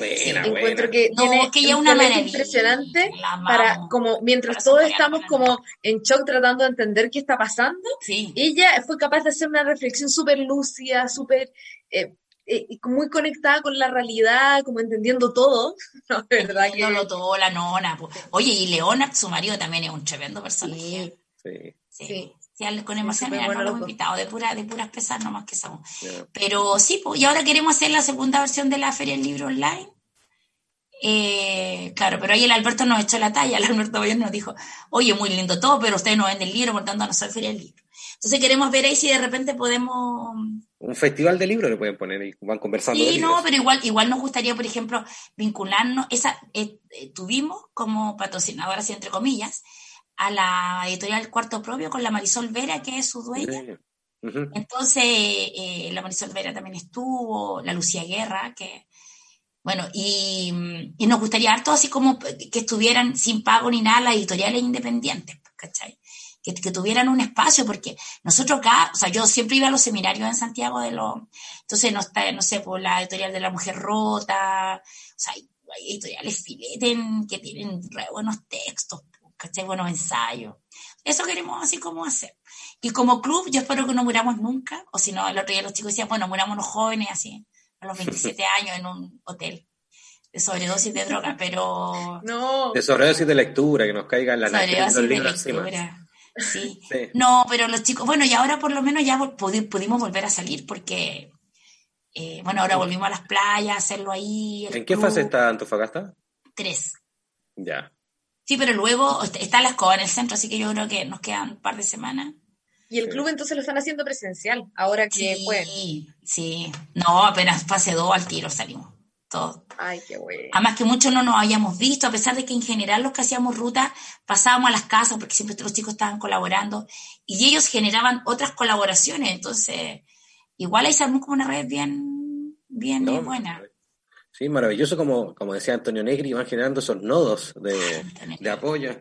Buena, encuentro que tiene que una manera impresionante para como mientras todos estamos como en shock tratando de entender qué está pasando, ella fue capaz de hacer una reflexión súper lúcida, súper eh, eh, muy conectada con la realidad, como entendiendo todo, ¿no? ¿verdad? Que... todo, la nona. Oye, y Leona, su marido, también es un tremendo personaje. Sí. sí. Con emoción, mira, no lo hemos invitado, de, pura, de puras pesas nomás que somos. Pero sí, pues, y ahora queremos hacer la segunda versión de la Feria del Libro Online. Eh, claro, pero ahí el Alberto nos echó la talla, el Alberto Bayón nos dijo, oye, muy lindo todo, pero ustedes no venden el libro, por tanto no soy feria del libro. Entonces queremos ver ahí si de repente podemos... Un festival de libros le pueden poner y van conversando. Sí, no, pero igual, igual nos gustaría, por ejemplo, vincularnos, esa, eh, eh, tuvimos como patrocinadora, así entre comillas, a la editorial Cuarto Propio con la Marisol Vera, que es su dueña. Entonces, la Marisol Vera también estuvo, la Lucía Guerra, que bueno, y, nos gustaría harto así como que estuvieran sin pago ni nada las editoriales independientes, ¿cachai? Que, que, tuvieran un espacio, porque nosotros acá, o sea, yo siempre iba a los seminarios en Santiago de los, entonces no está, no sé, por la editorial de la mujer rota, o sea, hay, editoriales fileten que tienen re buenos textos, ¿cachai? Buenos ensayos. Eso queremos así como hacer. Y como club, yo espero que no muramos nunca, o si no, el otro día los chicos decían, bueno, muramos los jóvenes así, a los 27 años en un hotel de sobredosis de droga, pero... No. De sobredosis de lectura, que nos caiga en la Sobredosis de lectura. Sí. No, pero los chicos, bueno, y ahora por lo menos ya pudimos volver a salir porque, eh, bueno, ahora volvimos a las playas, hacerlo ahí. ¿En qué fase está Antofagasta? Tres. Ya. Sí, pero luego está la escoba en el centro, así que yo creo que nos quedan un par de semanas. Y el club entonces lo están haciendo presencial, ahora que sí, pueden. Sí, no, apenas fase dos al tiro salimos. Todo. Ay, qué bueno. Además que muchos no nos habíamos visto, a pesar de que en general los que hacíamos ruta pasábamos a las casas porque siempre los chicos estaban colaborando y ellos generaban otras colaboraciones, entonces igual ahí se armó como una red bien, bien buena. Sí, maravilloso como, como decía Antonio Negri, van generando esos nodos de, de apoyo.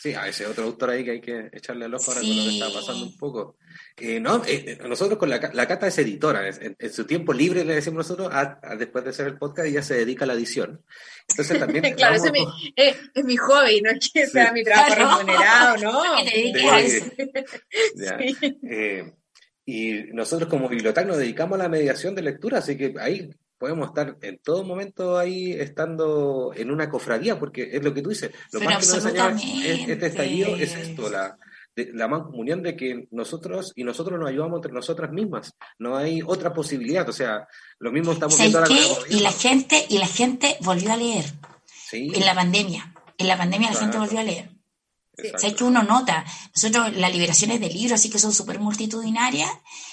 Sí, a ese otro autor ahí que hay que echarle al ojo ahora con lo que está pasando un poco. Eh, no, eh, eh, nosotros con la, la Cata es editora, en, su tiempo libre le decimos nosotros, después de hacer el podcast, ella se dedica a la edición. Entonces también... claro, es, mi, es, mi, hobby, no es que sea mi trabajo remunerado, ¿no? y nosotros como biblioteca nos dedicamos a la mediación de lectura, así que ahí podemos estar en todo momento ahí estando en una cofradía, porque es lo que tú dices, lo más que nos enseña este estallido es esto, la, la mancomunión de que nosotros y nosotros nos ayudamos entre nosotras mismas, no hay otra posibilidad, o sea, lo mismo estamos viendo Y la gente, y la gente volvió a leer en la pandemia, en la pandemia la gente volvió a leer. ¿Sabes que uno nota? Nosotros, las liberaciones de libros, así que son súper multitudinarias,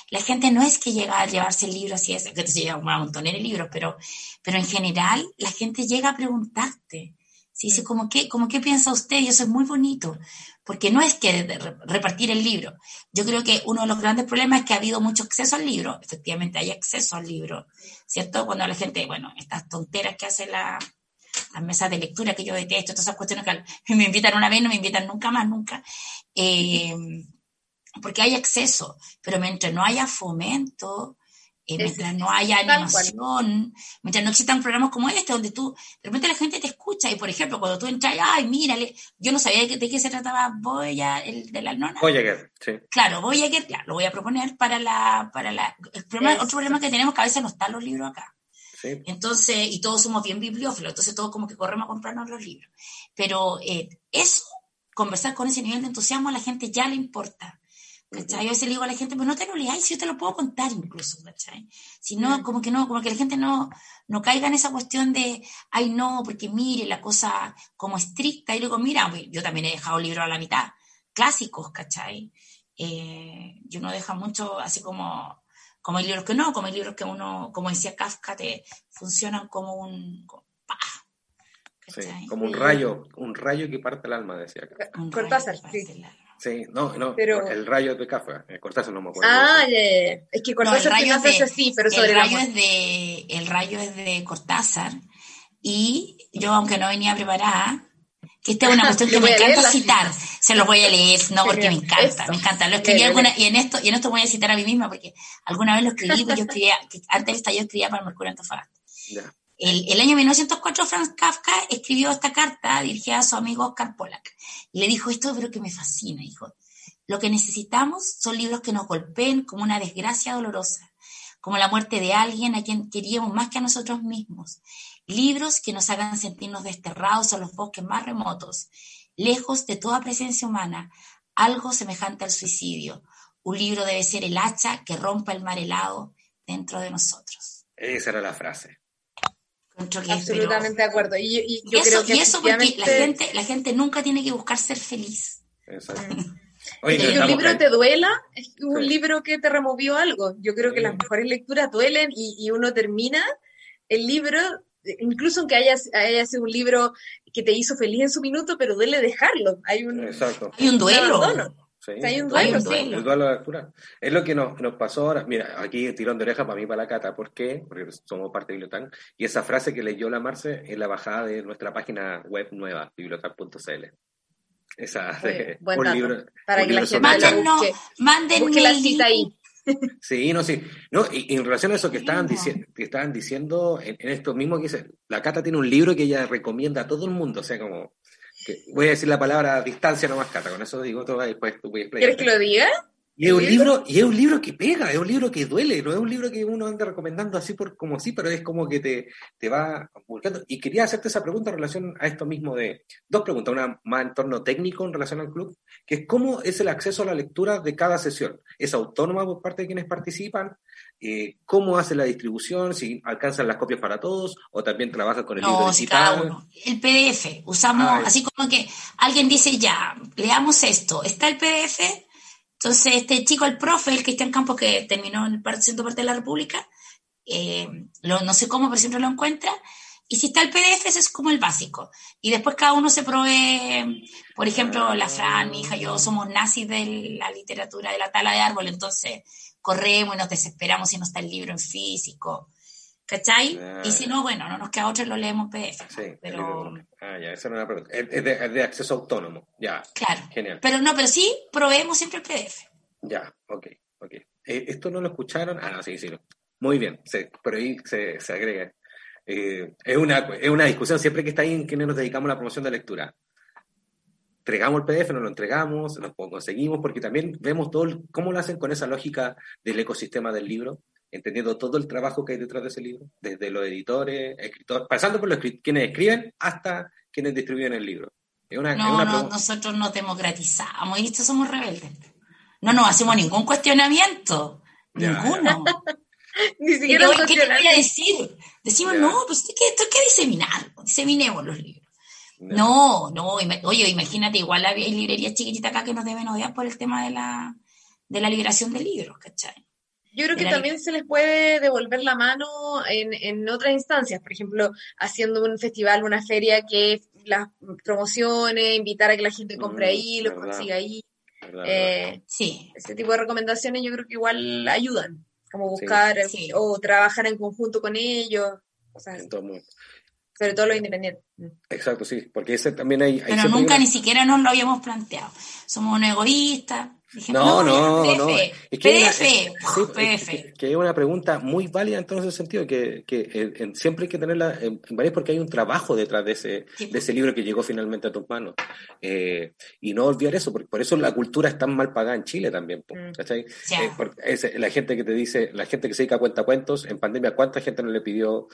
la gente no es que llega a llevarse el libro así, es que se lleva un montón de libros, pero, pero en general la gente llega a preguntarte. ¿sí? Dice, como qué, como qué piensa usted? Y eso es muy bonito, porque no es que repartir el libro. Yo creo que uno de los grandes problemas es que ha habido mucho acceso al libro. Efectivamente, hay acceso al libro, ¿cierto? Cuando la gente, bueno, estas tonteras que hace la, las mesas de lectura que yo detesto, todas esas cuestiones que me invitan una vez, no me invitan nunca más, nunca, eh, porque hay acceso, pero mientras no haya fomento, eh, mientras no haya animación, mientras no existan programas como este, donde tú, de repente la gente te escucha, y por ejemplo, cuando tú entras, ay, mírale, yo no sabía de, qué se trataba Voyager, el de la nona. Voyager, sí. Claro, Voyager, ya, lo voy a proponer para la, para la, el problema, otro problema que tenemos que a veces no están los libros acá. Entonces, y todos somos bien bibliófilos, entonces todos como que corremos a comprarnos los libros. Pero eh, eso, conversar con ese nivel de entusiasmo a la gente ya le importa. ¿Cachai? Yo a veces le digo a la gente, pero no te lo leáis, si yo te lo puedo contar incluso, ¿cachai? Si no, como que no, como que la gente no, no caiga en esa cuestión de, ay no, porque mire la cosa como estricta, y luego, mira, pues, yo también he dejado libros a la mitad, clásicos, ¿cachai? Eh, yo no dejo mucho así como, como hay libros que no, como hay libros que uno, como decía Kafka, te funcionan como un, como un rayo, un rayo que parte el alma, decía Kafka. Cortázar, sí. Sí, no, no, pero... el rayo de Kafka, Cortázar no me acuerdo. Ah, es que Cortázar no, el rayo es de, pero sobre el rayo es de El rayo es de Cortázar y yo, aunque no venía preparada, que esta es una cuestión que me encanta citar, se lo voy a leer, no porque me encanta, me encanta. Lo escribí alguna, y en esto, y en esto voy a citar a mí misma, porque alguna vez lo escribí, pues yo escribía, antes de yo escribía para Mercurio Antofagasta. El, el, año 1904 Franz Kafka escribió esta carta dirigida a su amigo Oscar Pollack y le dijo esto, pero que me fascina, hijo. Lo que necesitamos son libros que nos golpeen como una desgracia dolorosa, como la muerte de alguien a quien queríamos más que a nosotros mismos. Libros que nos hagan sentirnos desterrados a los bosques más remotos, lejos de toda presencia humana, algo semejante al suicidio. Un libro debe ser el hacha que rompa el mar helado dentro de nosotros. Esa era la frase. Absolutamente de acuerdo. Y, yo eso, creo que eso porque la gente, la gente nunca tiene que buscar ser feliz. Exacto. Oye, un libro te duela, es un libro que te removió algo. Yo creo que las mejores lecturas duelen y, uno termina el libro, incluso aunque haya, haya sido un libro que te hizo feliz en su minuto, pero duele dejarlo. Hay un, Hay un duelo. hay un duelo, El duelo. Es lo que nos, nos, pasó ahora. Mira, aquí tirón de oreja para mí, para la cata. ¿Por qué? Porque somos parte de Bibliotan. Y esa frase que leyó la Marce en la bajada de nuestra página web nueva, bibliotan.cl. Esa de, un libro, para que la gente manden, no, manden la cita ahí. Sí, no, sí. No, y, en relación a eso que estaban, que estaban diciendo, en, esto mismo que dice, la Cata tiene un libro que ella recomienda a todo el mundo, o sea, como, voy a decir la palabra distancia nomás, Cata, con eso digo todo, después tú a ¿Quieres que lo diga? Y es un libro, y es un libro que pega, es un libro que duele, no es un libro que uno anda recomendando así por como así, pero es como que te, te va buscando. Y quería hacerte esa pregunta en relación a esto mismo de dos preguntas, una más en torno técnico en relación al club, que es cómo es el acceso a la lectura de cada sesión. ¿Es autónoma por parte de quienes participan? Eh, ¿Cómo hace la distribución? ¿Si alcanzan las copias para todos? ¿O también trabaja con el libro digital? El PDF, usamos, ah, así como que alguien dice ya, leamos esto, está el PDF entonces, este chico, el profe, el Cristian Campos, que terminó siendo parte de la República, eh, no sé cómo, pero siempre lo encuentra. Y si está el PDF, ese es como el básico. Y después cada uno se provee, por ejemplo, la Fran, mi hija, yo somos nazis de la literatura de la tala de árbol, entonces corremos y nos desesperamos si no está el libro en físico. ¿Cachai? Y si no, bueno, no nos queda otro y lo leemos PDF. Sí, pero... Ah, ya, esa era una pregunta. Es de, acceso autónomo, ya. Claro. Genial. Pero no, pero sí proveemos siempre el PDF. Ya, ok, ok. Eh, ¿Esto no lo escucharon? Ah, no, sí, sí. Muy bien, sí, por ahí se, se agrega. Eh, es, una, es una discusión siempre que está ahí en quienes nos dedicamos a la promoción de lectura. Entregamos el PDF, no lo entregamos, lo conseguimos, porque también vemos todo cómo lo hacen con esa lógica del ecosistema del libro entendiendo todo el trabajo que hay detrás de ese libro, desde los editores, escritores, pasando por los quienes escriben hasta quienes distribuyen el libro. no, no nosotros nos democratizamos y somos rebeldes. No nos hacemos ningún cuestionamiento, ninguno. Ni siquiera ¿Qué, te voy a decir? Decimos, no, pues esto hay que diseminar, diseminemos los libros. No, no, oye, imagínate, igual hay librerías chiquititas acá que nos deben odiar por el tema de la, de la liberación de libros, ¿cachai? Yo creo que también se les puede devolver la mano en, en, otras instancias, por ejemplo, haciendo un festival, una feria que las promocione, invitar a que la gente compre mm, ahí, los consiga ahí. Eh, sí. Ese tipo de recomendaciones yo creo que igual ayudan, como buscar o trabajar en conjunto con ellos, sobre todo los independientes. Exacto, sí, porque ese también hay... Pero nunca ni siquiera nos lo habíamos planteado. Somos un egoísta, no, no, no, Es que Es, una pregunta muy válida en todo ese sentido, que, que siempre hay que tenerla en, varias porque hay un trabajo detrás de ese, de ese libro que llegó finalmente a tus manos. Eh, y no olvidar eso, porque por eso la cultura es tan mal pagada en Chile también. Mm. Eh, la gente que te dice, la gente que se dedica a cuenta cuentos, en pandemia, ¿cuánta gente no le pidió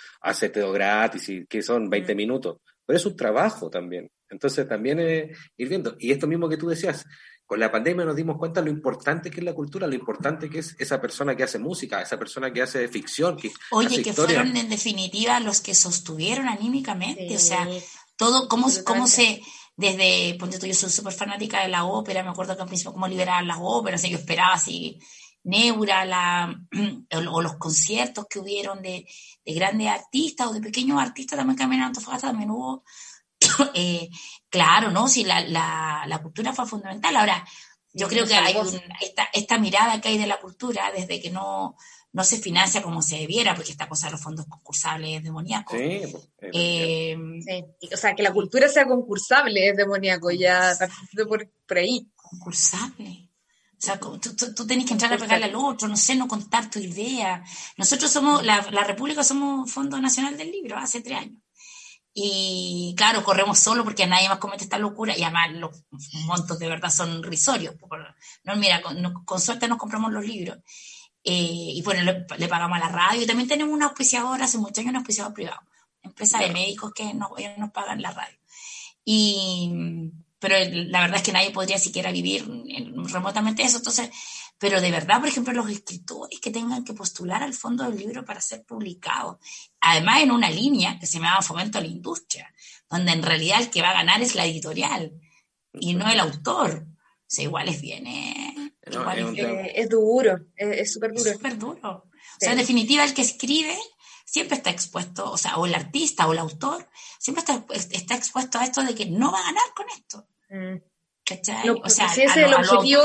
todo gratis y que son 20 mm. minutos? Pero es un trabajo también. Entonces también es ir viendo. Y esto mismo que tú decías, con la pandemia nos dimos cuenta de lo importante que es la cultura, lo importante que es esa persona que hace música, esa persona que hace ficción. Que Oye, que fueron en definitiva los que sostuvieron anímicamente, o sea, todo, cómo, cómo se, desde, ponte tú, yo soy súper fanática de la ópera, me acuerdo que al principio cómo liberaban las óperas, yo esperaba así, Neura, la, o, los conciertos que hubieron de, de, grandes artistas o de pequeños artistas también que en Antofagasta, también hubo eh, claro, ¿no? Sí, la, la, la, cultura fue fundamental. Ahora, yo creo que hay esta, esta, mirada que hay de la cultura desde que no, no se financia como se debiera, porque esta cosa de los fondos concursables es demoníaco. Sí, eh, O sea, que la cultura sea concursable es demoníaco, ya por, por ahí. Concursable. O sea, tú, tú, tenés que entrar a pegarle al otro, no sé, no contar tu idea. Nosotros somos, la, la República somos Fondo Nacional del Libro, hace tres años. Y claro, corremos solo porque nadie más comete esta locura y además los montos de verdad son risorios. No, mira, con, suerte nos compramos los libros. Eh, y bueno, le, pagamos a la radio y también tenemos una auspiciadora, hace muchos años un auspiciador privado, empresa de médicos que nos, ellos nos pagan la radio. Y, pero la verdad es que nadie podría siquiera vivir remotamente eso. Entonces, pero de verdad, por ejemplo, los escritores que tengan que postular al fondo del libro para ser publicado, además en una línea que se llama Fomento a la Industria, donde en realidad el que va a ganar es la editorial y no el autor. O sea, igual es bien... Eh, es, duro, es súper duro. Es súper duro. O sea, en definitiva, el que escribe siempre está expuesto, o sea, o el artista o el autor, siempre está, está expuesto a esto de que no va a ganar con esto. Mm. ¿Cachai? o sea, si ese es el objetivo,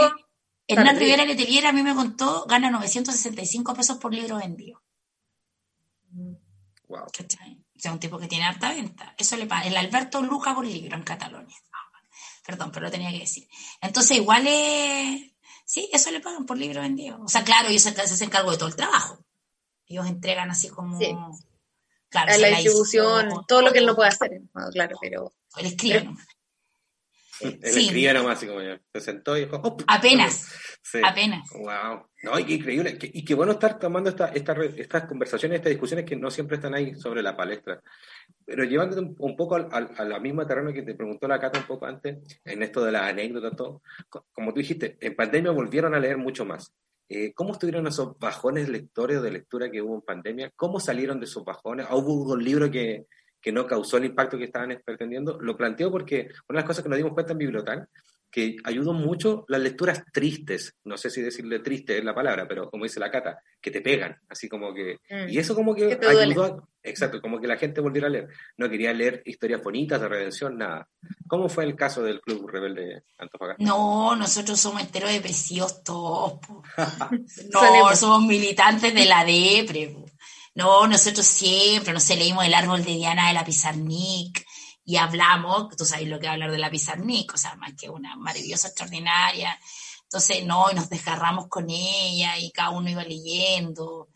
Hernán Rivera Letelier a mí me contó, gana 965 pesos por libro vendido. Wow. O sea, un tipo que tiene harta venta. Eso le paga. El Alberto Luca por libro en Cataluña. perdón, pero lo tenía que decir. Entonces, igual es. Sí, eso le pagan por libro vendido. O sea, claro, ellos se, hacen cargo de todo el trabajo. Ellos entregan así como. Sí. Claro, la distribución, todo lo que él no puede hacer. claro, pero. Él escribe él escribía nomás, así como ya se sentó y dijo, Apenas. Apenas. Wow. No, increíble. Y qué bueno estar tomando esta, estas conversaciones, estas discusiones que no siempre están ahí sobre la palestra. Pero llevándote un, poco a la misma terreno que te preguntó la Cata un poco antes, en esto de las anécdotas, todo. Como tú dijiste, en pandemia volvieron a leer mucho más. Eh, ¿Cómo estuvieron esos bajones lectores de lectura que hubo en pandemia? ¿Cómo salieron de esos bajones? ¿Hubo un libro que, que no causó el impacto que estaban pretendiendo. Lo planteo porque una de las cosas que nos dimos cuenta en Biblioteca, que ayudó mucho las lecturas tristes, no sé si decirle triste es la palabra, pero como dice la Cata, que te pegan, así como que... Mm. Y eso como que ayudó, exacto, como que la gente volviera a leer. No quería leer historias bonitas de redención, nada. ¿Cómo fue el caso del Club Rebelde Antofagasta? No, nosotros somos enteros depresivos todos. no, somos militantes de la depre. No, nosotros siempre, no sé, leímos El árbol de Diana de la Pizarnik y hablamos, tú sabes lo que hablar de la Pizarnik, o sea, más que una maravillosa, extraordinaria. Entonces, no, y nos desgarramos con ella y cada uno iba leyendo.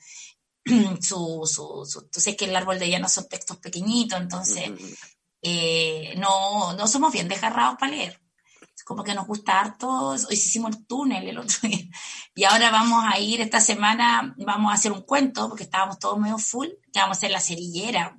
su, su, su, tú sabes que el árbol de Diana son textos pequeñitos, entonces, eh, no, no somos bien desgarrados para leer como que nos gusta harto, hoy hicimos el túnel el otro día, y ahora vamos a ir, esta semana vamos a hacer un cuento, porque estábamos todos medio full, que vamos a hacer la cerillera,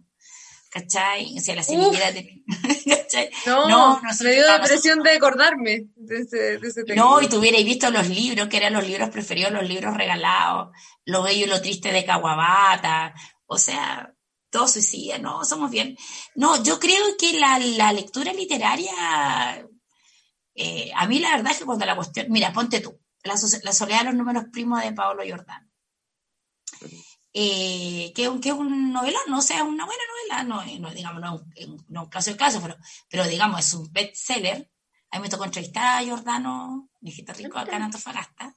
¿cachai? O sea, la cerillera de... ¿cachai? No, no me dio depresión de acordarme de ese, de No, y tuvierais visto los libros, que eran los libros preferidos, los libros regalados, Lo bello y lo triste de Caguabata, o sea, todo suicida, no, somos bien. No, yo creo que la, la lectura literaria eh, a mí la verdad es que cuando la cuestión, mira, ponte tú, la, soledad de los números primos de Paolo Giordano, eh, que, que, es un novelón, no sea una buena novela, no, no digamos, no, no un caso de caso, pero, pero digamos, es un bestseller. A mí me tocó entrevistar a Giordano, mi hijita rico acá en Antofagasta,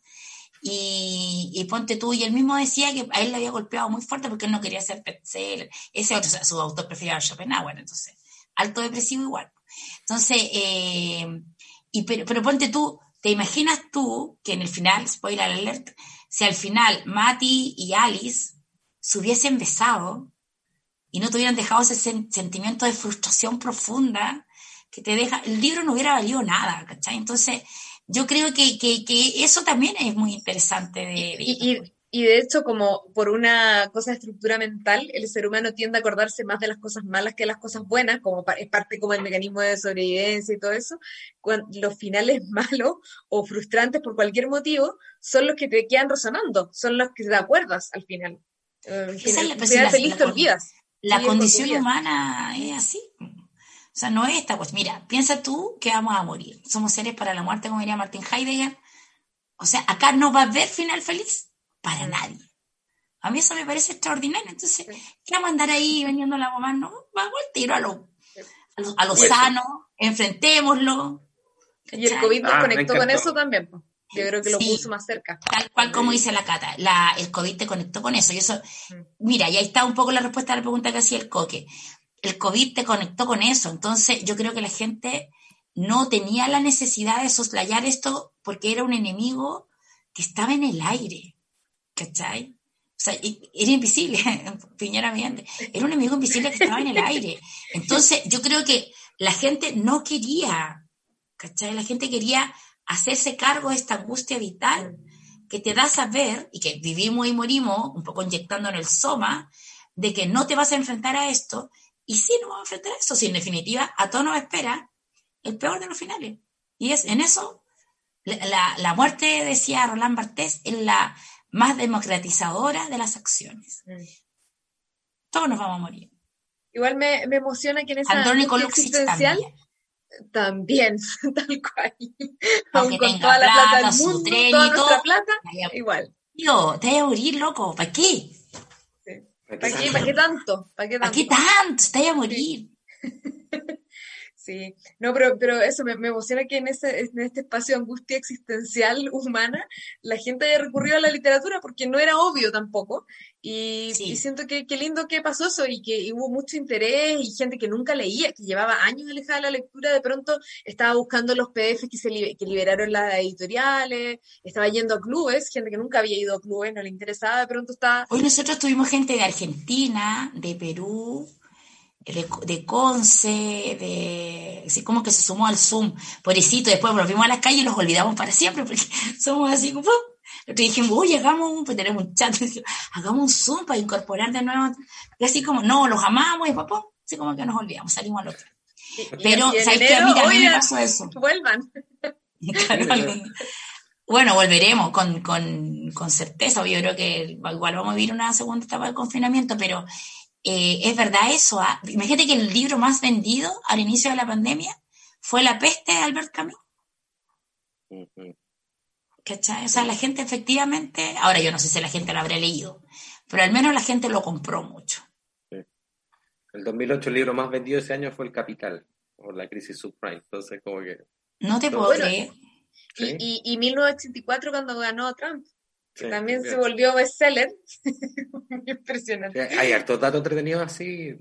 y, y, ponte tú, y él mismo decía que a él le había golpeado muy fuerte porque él no quería ser bestseller. Ese otro, su autor preferido era Schopenhauer, entonces, alto depresivo igual. Entonces, eh, pero, ponte tú, ¿te imaginas tú que en el final, spoiler alert, si al final Mati y Alice se hubiesen besado y no te hubieran dejado ese sentimiento de frustración profunda que te deja, el libro no hubiera valido nada, ¿cachai? Entonces, yo creo que, eso también es muy interesante de, y de hecho, como por una cosa de estructura mental, el ser humano tiende a acordarse más de las cosas malas que de las cosas buenas, como es parte como el mecanismo de sobrevivencia y todo eso. Cuando los finales malos o frustrantes por cualquier motivo son los que te quedan resonando, son los que te acuerdas al final. Eh, Esa es la, pues, la, feliz la, condición humana es así. O sea, no es esta, pues mira, piensa tú que vamos a morir. Somos seres para la muerte, como diría Martin Heidegger. O sea, acá no va a haber final feliz para nadie. A mí eso me parece extraordinario. Entonces, ¿qué vamos a andar ahí vendiendo la mamá? No, vamos al tiro a lo, a lo, sano, enfrentémoslo. Y el COVID nos ah, conectó con eso también. Yo creo que lo puso más cerca. Tal cual como dice la Cata, la, el COVID te conectó con eso. Y eso, mm. mira, y ahí está un poco la respuesta a la pregunta que hacía el Coque. El COVID te conectó con eso. Entonces, yo creo que la gente no tenía la necesidad de soslayar esto porque era un enemigo que estaba en el aire. ¿Cachai? O sea, era invisible, Piñera Miente, era un enemigo invisible que estaba en el aire. Entonces, yo creo que la gente no quería, ¿cachai? La gente quería hacerse cargo de esta angustia vital que te da saber, y que vivimos y morimos, un poco inyectando en el soma, de que no te vas a enfrentar a esto, y sí nos vamos a enfrentar a esto, si en definitiva a todos nos espera el peor de los finales. Y es en eso, la, la muerte, decía Roland Barthes, en la más democratizadora de las acciones. Mm. Todos nos vamos a morir. Igual me, emociona que en esa Andrónico existencial también. tal cual. Aunque con toda la plata, del mundo, toda nuestra plata, igual. Tío, te voy a morir, loco, ¿para qué? ¿Para qué, ¿Para qué tanto? ¿Para qué tanto? ¿Para qué tanto? Te voy a morir. Sí, no, pero, pero eso me, emociona que en, ese, en este espacio de angustia existencial humana la gente haya recurrido a la literatura porque no era obvio tampoco. Y, siento que qué lindo que pasó eso y que hubo mucho interés y gente que nunca leía, que llevaba años alejada de la lectura, de pronto estaba buscando los PDFs que, se que liberaron las editoriales, estaba yendo a clubes, gente que nunca había ido a clubes, no le interesaba, de pronto estaba... Hoy nosotros tuvimos gente de Argentina, de Perú, de, Conce, de así como que se sumó al Zoom, pobrecito, después nos vimos a la calle y los olvidamos para siempre, porque somos así como, entonces dijimos, uy, hagamos un, pues tenemos un chat, hagamos un Zoom para incorporar de nuevo, y así como, no, los amamos, y papá, así como que nos olvidamos, salimos al otro. Pero, ¿sabes qué? A mí me pasó eso. Vuelvan. bueno, volveremos con, con, con certeza, yo creo que igual vamos a vivir una segunda etapa del confinamiento, pero eh, es verdad eso. ¿ah? Imagínate que el libro más vendido al inicio de la pandemia fue La peste de Albert Camus. ¿Cachai? O sea, la gente efectivamente, ahora yo no sé si la gente lo habrá leído, pero al menos la gente lo compró mucho. El 2008 el libro más vendido ese año fue El Capital, por la crisis subprime. Entonces, como que... No te puedo creer. Y, y, y 1984 cuando ganó Trump también se volvió bestseller. Impresionante. Hay hartos datos entretenidos así.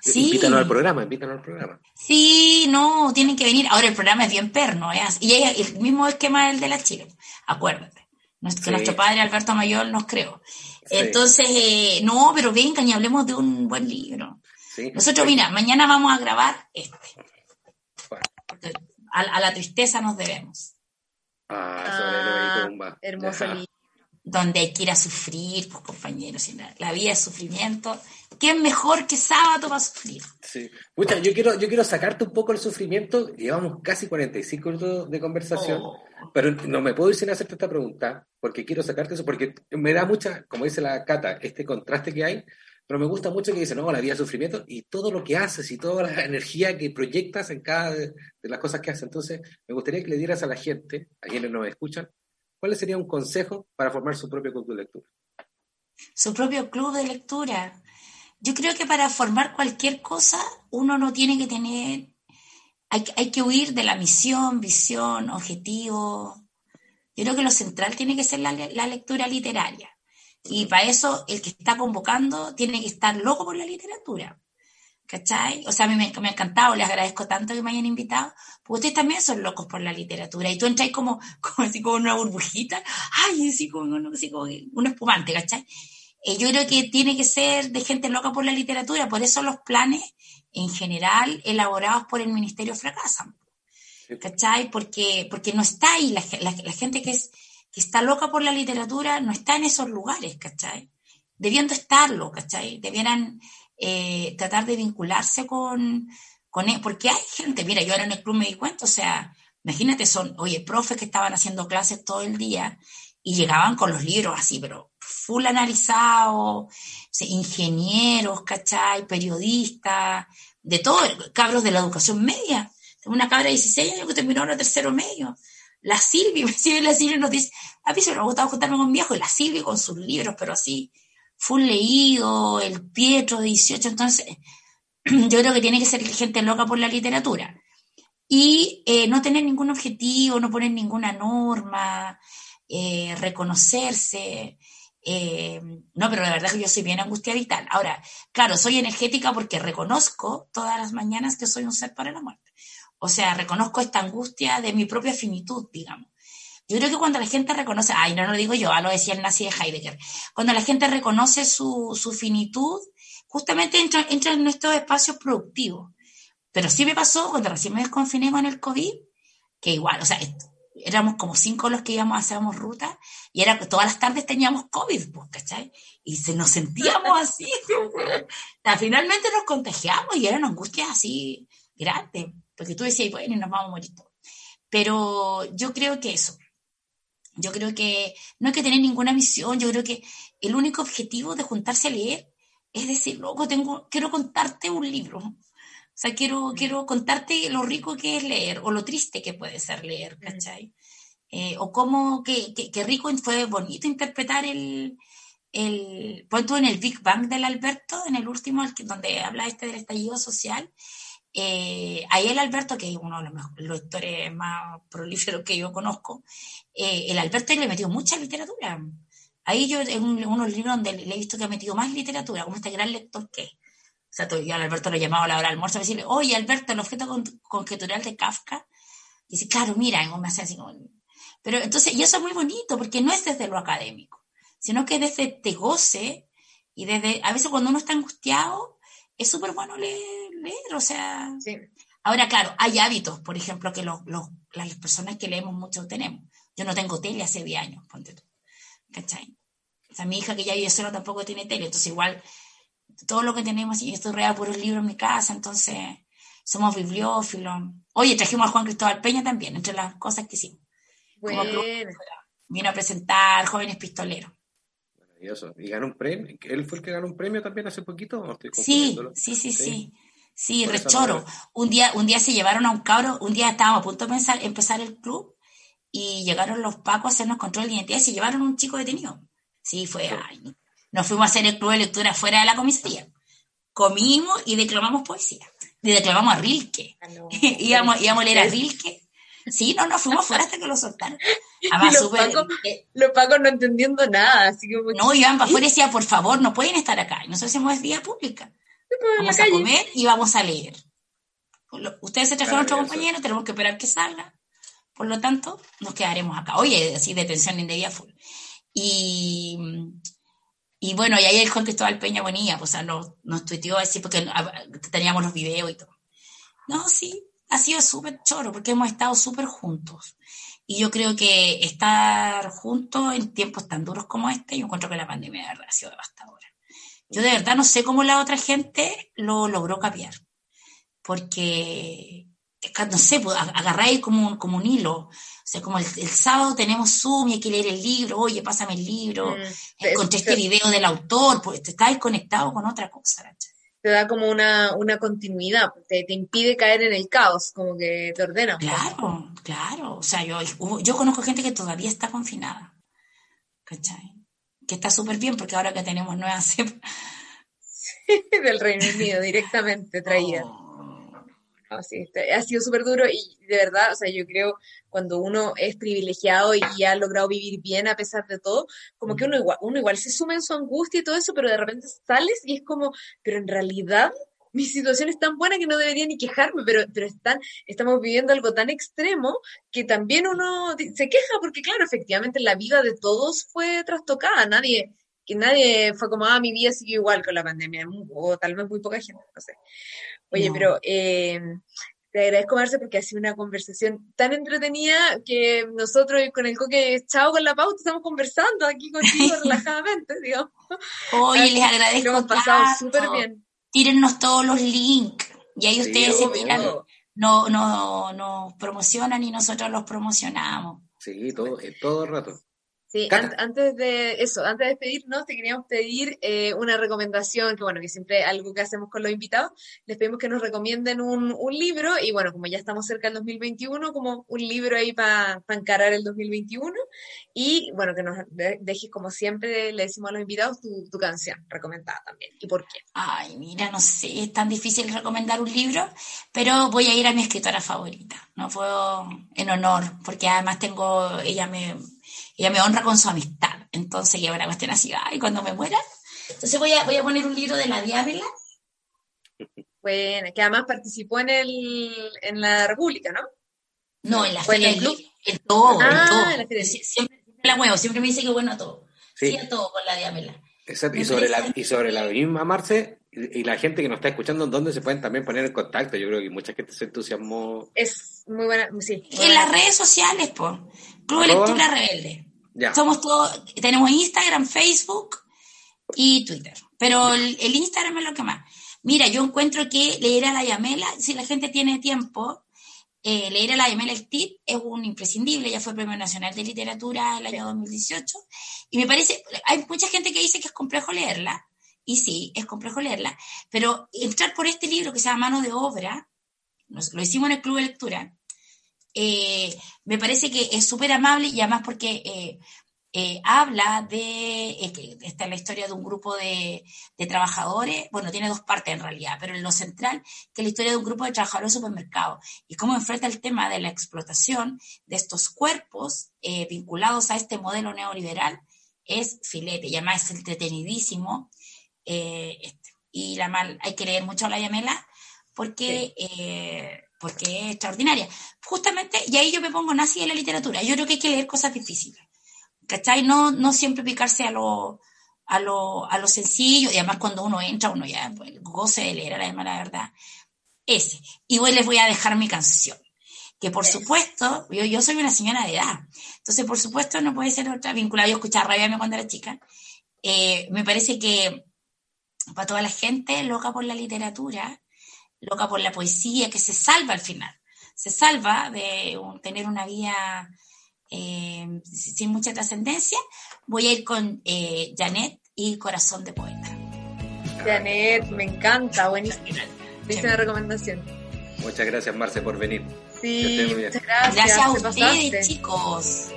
Sí. Invítanos al programa, invítanos al programa. Sí, no, tienen que venir. Ahora el programa es bien perno, ¿eh? y el mismo esquema del de la Chile, acuérdate. Que nuestro padre Alberto Mayor nos creó. Entonces, eh, no, pero vengan y hablemos de un buen libro. Nosotros, mira, mañana vamos a grabar este. A, la tristeza nos debemos. Ah, ah hermoso libro donde hay que ir a sufrir, pues compañeros, la, vida es sufrimiento. ¿Qué es mejor que sábado para sufrir? Sí. Mucha, yo quiero, yo quiero sacarte un poco el sufrimiento. Llevamos casi 45 minutos de conversación, oh. pero no me puedo ir sin hacerte esta pregunta, porque quiero sacarte eso, porque me da mucha, como dice la Cata, este contraste que hay, pero me gusta mucho que dice, no, la vida es sufrimiento y todo lo que haces y toda la energía que proyectas en cada de, de las cosas que haces. Entonces, me gustaría que le dieras a la gente, a quienes nos escuchan, ¿cuál sería un consejo para formar su propio club de lectura? Su propio club de lectura. Yo creo que para formar cualquier cosa uno no tiene que tener, hay, que huir de la misión, visión, objetivo. Yo creo que lo central tiene que ser la, lectura literaria. Y para eso el que está convocando tiene que estar loco por la literatura. ¿Cachai? O sea, a mí me, me, ha encantado, les agradezco tanto que me hayan invitado, porque ustedes también son locos por la literatura, y tú entras como, como así como una burbujita, ay, así como, así como un espumante, ¿cachai? Eh, yo creo que tiene que ser de gente loca por la literatura, por eso los planes en general elaborados por el ministerio fracasan, ¿cachai? Porque, porque no está ahí, la, la, gente que, es, que está loca por la literatura no está en esos lugares, ¿cachai? Debiendo estarlo, ¿cachai? Debieran eh, tratar de vincularse con, con él, porque hay gente, mira, yo ahora en el club me di cuenta, o sea, imagínate, son, oye, profes que estaban haciendo clases todo el día y llegaban con los libros así, pero full analizados, ingenieros, ¿cachai? Periodistas, de todo, cabros de la educación media. Tengo una cabra de 16 años que terminó en el tercero medio. La Silvia, me la Silvia nos dice, a mí se me ha gustado juntarme con viejo, y la Silvia con sus libros, pero así, full leído, el Pietro de 18, entonces yo creo que tiene que ser gente loca por la literatura. Y eh, no tener ningún objetivo, no poner ninguna norma, eh, reconocerse. Eh, no, pero la verdad que yo soy bien angustiada. Ahora, claro, soy energética porque reconozco todas las mañanas que soy un ser para la muerte. O sea, reconozco esta angustia de mi propia finitud, digamos. Yo creo que cuando la gente reconoce, ay, no lo digo yo, lo decía el nazi de Heidegger, cuando la gente reconoce su, su finitud, justamente entra, entra en nuestros espacios productivos. Pero sí me pasó cuando recién me desconfiné con el COVID, que igual, o sea, éramos como cinco los que íbamos, hacíamos ruta, y era todas las tardes teníamos COVID, pues, ¿cachai? Y se nos sentíamos así. finalmente nos contagiamos y era una angustia así grande, porque tú decías, bueno, nos vamos a morir todos. Pero yo creo que eso, yo creo que no hay que tener ninguna misión, yo creo que el único objetivo de juntarse a leer es decir, loco, tengo, quiero contarte un libro. O sea, quiero, mm. quiero contarte lo rico que es leer o lo triste que puede ser leer, mm. ¿cachai? Eh, o cómo, qué, rico fue bonito interpretar el, el, tú en el Big Bang del Alberto, en el último, donde habla este del estallido social, eh, ahí el Alberto, que es uno de los, los más prolíferos que yo conozco, eh, el Alberto le metió mucha literatura. Ahí yo, en unos libros donde le he visto que ha metido más literatura, como este gran lector que es. O sea, yo al Alberto lo llamaba a la hora del almuerzo a decirle, oye, Alberto, el objeto conjetural de Kafka. Y dice, claro, mira, me hace así como... Pero entonces, y eso es muy bonito, porque no es desde lo académico, sino que desde te goce y desde, a veces cuando uno está angustiado, es súper bueno leer, leer, o sea... Sí. Ahora, claro, hay hábitos, por ejemplo, que los, las personas que leemos mucho tenemos. Yo no tengo tele hace 10 años, ponte tú. ¿Cachai? O sea, mi hija que ya vive sola tampoco tiene tele, entonces igual todo lo que tenemos, y estoy por puros libros en mi casa, entonces somos bibliófilos. Oye, trajimos a Juan Cristóbal Peña también, entre las cosas que hicimos. Bueno. Vino a presentar Jóvenes Pistoleros. ¿Y ganó un premio? ¿Él fue el que ganó un premio también hace poquito? sí, sí, sí, sí, sí. Rechoro. Un día, un día se llevaron a un cabro, un día estábamos a punto de empezar, empezar el club y llegaron los pacos a hacernos control de identidad y se llevaron un chico detenido. Sí, fue, ay, nos fuimos a hacer el club de lectura fuera de la comisaría. Comimos y declamamos poesía. Y declamamos a Rilke. Ah, íbamos, íbamos a leer a Rilke Sí, no, nos fuimos fuera hasta que lo soltaron. los, pacos, los, pacos, no entendiendo nada. Así que no, iban para afuera y decían, por favor, no pueden estar acá. Y nosotros hacemos vía pública. Vamos a comer y vamos a leer. Ustedes se trajeron a otro compañero, tenemos que esperar que salga. Por lo tanto, nos quedaremos acá. Oye, así detención indebida full. Y, y bueno, y ahí el Juan Cristóbal Peña Bonilla, pues, o sea, nos, nos tuiteó así porque teníamos los videos y todo. No, sí, ha sido súper choro porque hemos estado súper juntos. Y yo creo que estar juntos en tiempos tan duros como este, yo encuentro que la pandemia de verdad ha sido devastadora. Yo de verdad no sé cómo la otra gente lo logró cambiar. Porque, no sé, pues, agarráis como un, como un hilo. O sea, como el, sábado tenemos Zoom y hay que leer el libro, oye, pásame el libro, mm, encontré este video del autor, pues te estáis conectado con otra cosa, ¿verdad? te da como una, una continuidad, te, te, impide caer en el caos, como que te ordena. Claro, claro. O sea, yo, yo conozco gente que todavía está confinada. ¿Cachai? Que está súper bien porque ahora que tenemos nuevas cepas. del Reino Unido directamente traída. Oh, Así, ha sido súper duro y de verdad, o sea, yo creo cuando uno es privilegiado y ha logrado vivir bien a pesar de todo, como que uno igual, uno igual se suma en su angustia y todo eso, pero de repente sales y es como, pero en realidad mi situación es tan buena que no debería ni quejarme, pero, pero están, estamos viviendo algo tan extremo que también uno se queja porque, claro, efectivamente la vida de todos fue trastocada, nadie, que nadie fue como, ah, mi vida sigue igual con la pandemia, o tal vez muy poca gente, no sé. Oye, pero eh, te agradezco, Marce, porque ha sido una conversación tan entretenida que nosotros con el coque chao con la pauta estamos conversando aquí contigo relajadamente, digamos. Oye, les agradezco. Lo hemos pasado súper bien. Tírennos todos los links y ahí ustedes se tiran, no, no, nos promocionan y nosotros los promocionamos. Sí, todo, todo el rato. Sí, antes de eso, antes de despedirnos, te queríamos pedir eh, una recomendación, que bueno, que siempre algo que hacemos con los invitados, les pedimos que nos recomienden un, un libro, y bueno, como ya estamos cerca del 2021, como un libro ahí para encarar el 2021, y bueno, que nos dejes como siempre, le decimos a los invitados, tu, tu canción recomendada también, y por qué. Ay, mira, no sé, es tan difícil recomendar un libro, pero voy a ir a mi escritora favorita, no puedo, en honor, porque además tengo, ella me ella me honra con su amistad. Entonces, que una cuestión así, ay, cuando me muera. Entonces voy a, voy a poner un libro de la Diabla. Bueno, que además participó en, el, en la República, ¿no? No, en la feria del club. En todo, ah, en todo. siempre, la muevo, siempre me dice que bueno a todo. Sí, a todo con la Diabla. Exacto. Y sobre, la, y sobre la misma Marce, y la gente que nos está escuchando, ¿dónde se pueden también poner en contacto? Yo creo que mucha gente se entusiasmó. Es muy buena, sí. en las redes sociales, pues. Club Lectura Rebelde. Somos todos, tenemos Instagram, Facebook y Twitter. Pero el, Instagram es lo que más. Mira, yo encuentro que leer a la Yamela, si la gente tiene tiempo, eh, leer a la Yamela el TIP es un imprescindible, ya fue Premio Nacional de Literatura el año 2018. Y me parece, hay mucha gente que dice que es complejo leerla, y sí, es complejo leerla, pero entrar por este libro que se llama Mano de Obra, lo hicimos en el Club de Lectura, eh, me parece que es súper amable y además porque eh, eh, habla de, esta es la historia de un grupo de, trabajadores, bueno, tiene dos partes en realidad, pero en lo central, que es la historia de un grupo de trabajadores de supermercados y cómo enfrenta el tema de la explotación de estos cuerpos vinculados a este modelo neoliberal, es filete, y además es entretenidísimo. Este, y la mal, hay que leer mucho a la Yamela porque porque es extraordinaria. Justamente, y ahí yo me pongo nazi en la literatura. Yo creo que hay que leer cosas difíciles. ¿Cachai? No, no siempre picarse a lo, a lo, a lo sencillo, y además cuando uno entra, uno ya pues, goce de leer, además, la verdad. Ese. Y hoy les voy a dejar mi canción. Que por supuesto, yo, yo soy una señora de edad. Entonces, por supuesto, no puede ser otra vinculada. Yo escuchaba Rabia cuando era chica. Eh, me parece que para toda la gente loca por la literatura, loca por la poesía, que se salva al final. Se salva de tener una vida eh, sin mucha trascendencia. Voy a ir con eh, Janet y Corazón de Poeta. Janet, me encanta, buenísima. Viste una recomendación. Muchas gracias, Marce, por venir. Sí, muchas gracias. Gracias a ustedes, chicos.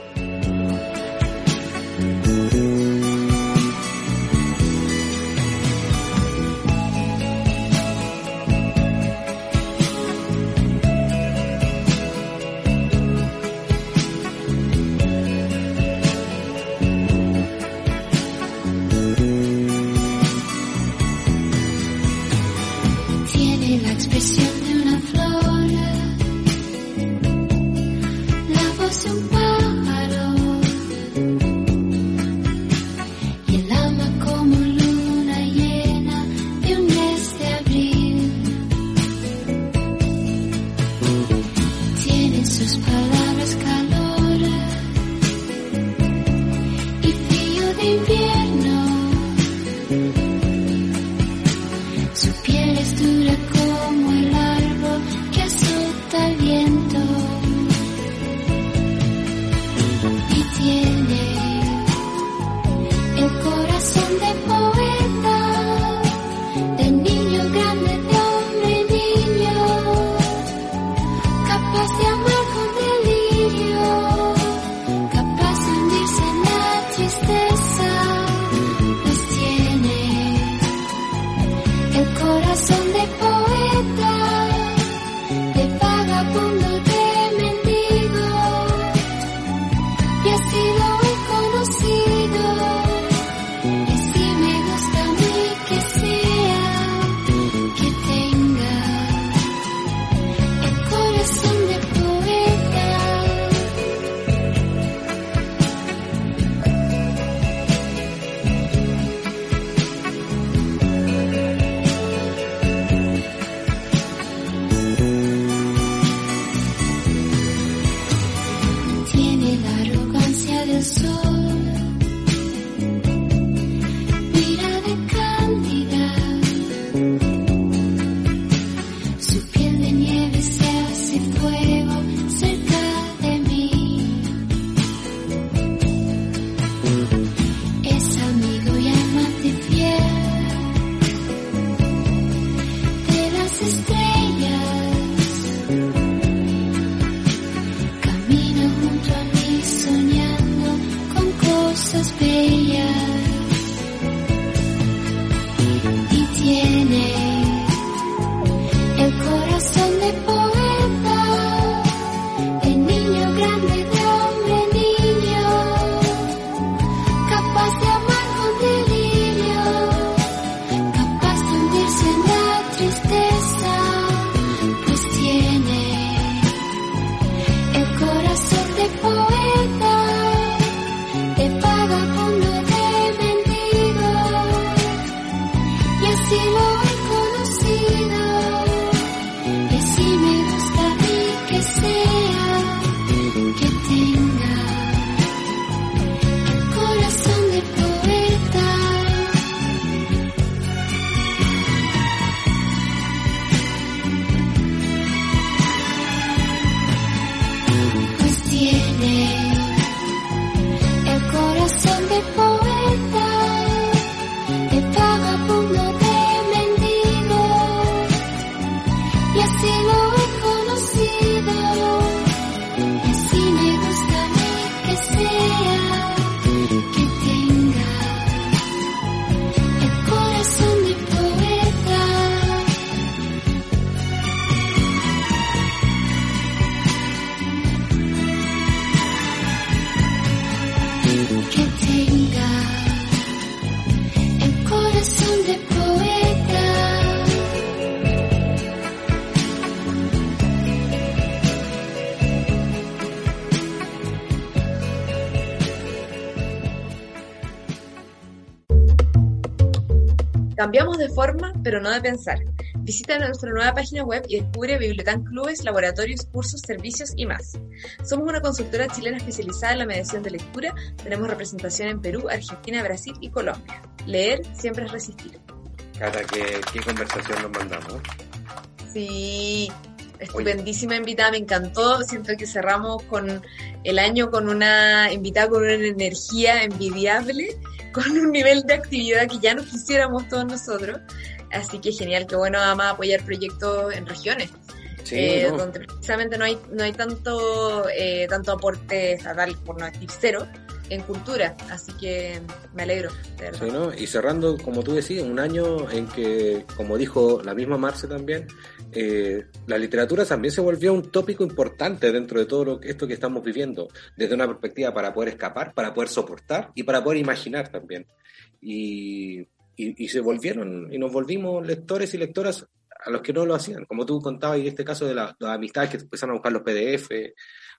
Cambiamos de forma, pero no de pensar. Visita nuestra nueva página web y descubre bibliotecas, clubes, laboratorios, cursos, servicios y más. Somos una consultora chilena especializada en la mediación de lectura. Tenemos representación en Perú, Argentina, Brasil y Colombia. Leer siempre es resistir. Cara, ¿qué, qué conversación nos mandamos? Sí, estupendísima invitada, me encantó. Siento que cerramos con el año con una invitada con una energía envidiable con un nivel de actividad que ya no quisiéramos todos nosotros. Así que genial, que bueno además apoyar proyectos en regiones. Eh, donde precisamente no hay, no hay tanto, eh, tanto aporte estatal, por no decir cero, en cultura, así que me alegro. Sí, ¿no? Y cerrando, como tú decías, un año en que, como dijo la misma Marce también, eh, la literatura también se volvió un tópico importante dentro de todo lo, esto que estamos viviendo, desde una perspectiva para poder escapar, para poder soportar y para poder imaginar también. Y, y, se volvieron, y nos volvimos lectores y lectoras a los que no lo hacían, como tú contabas, y este caso de las amistades que empezaron a buscar los PDF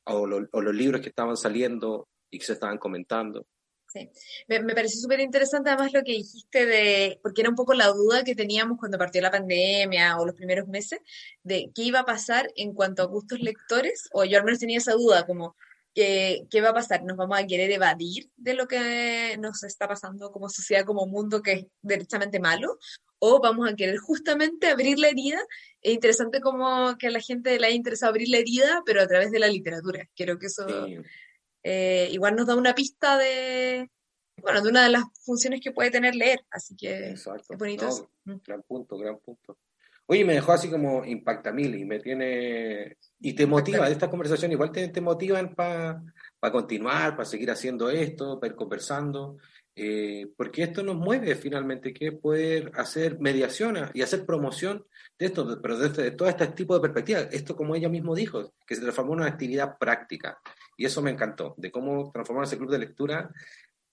o, o los libros que estaban saliendo y que se estaban comentando. Sí, me, me pareció súper interesante además lo que dijiste de, porque era un poco la duda que teníamos cuando partió la pandemia o los primeros meses, de qué iba a pasar en cuanto a gustos lectores, o yo al menos tenía esa duda, como, ¿qué, qué va a pasar? ¿Nos vamos a querer evadir de lo que nos está pasando como sociedad, como mundo que es derechamente malo? ¿O vamos a querer justamente abrir la herida? Es interesante como que a la gente le haya interesado abrir la herida, pero a través de la literatura. Creo que eso... Eh, igual nos da una pista de, bueno, de una de las funciones que puede tener leer, así que es bonito. Gran punto, gran punto. Oye, me dejó así como impacta mil y me tiene. Y te motiva, de esta conversación igual te, te motivan para continuar, para seguir haciendo esto, para ir conversando, eh, porque esto nos mueve finalmente, que es poder hacer mediación y hacer promoción de esto, pero de, de todo este tipo de perspectivas. Esto, como ella mismo dijo, que se transformó en una actividad práctica. Y eso me encantó, de cómo transformar ese club de lectura,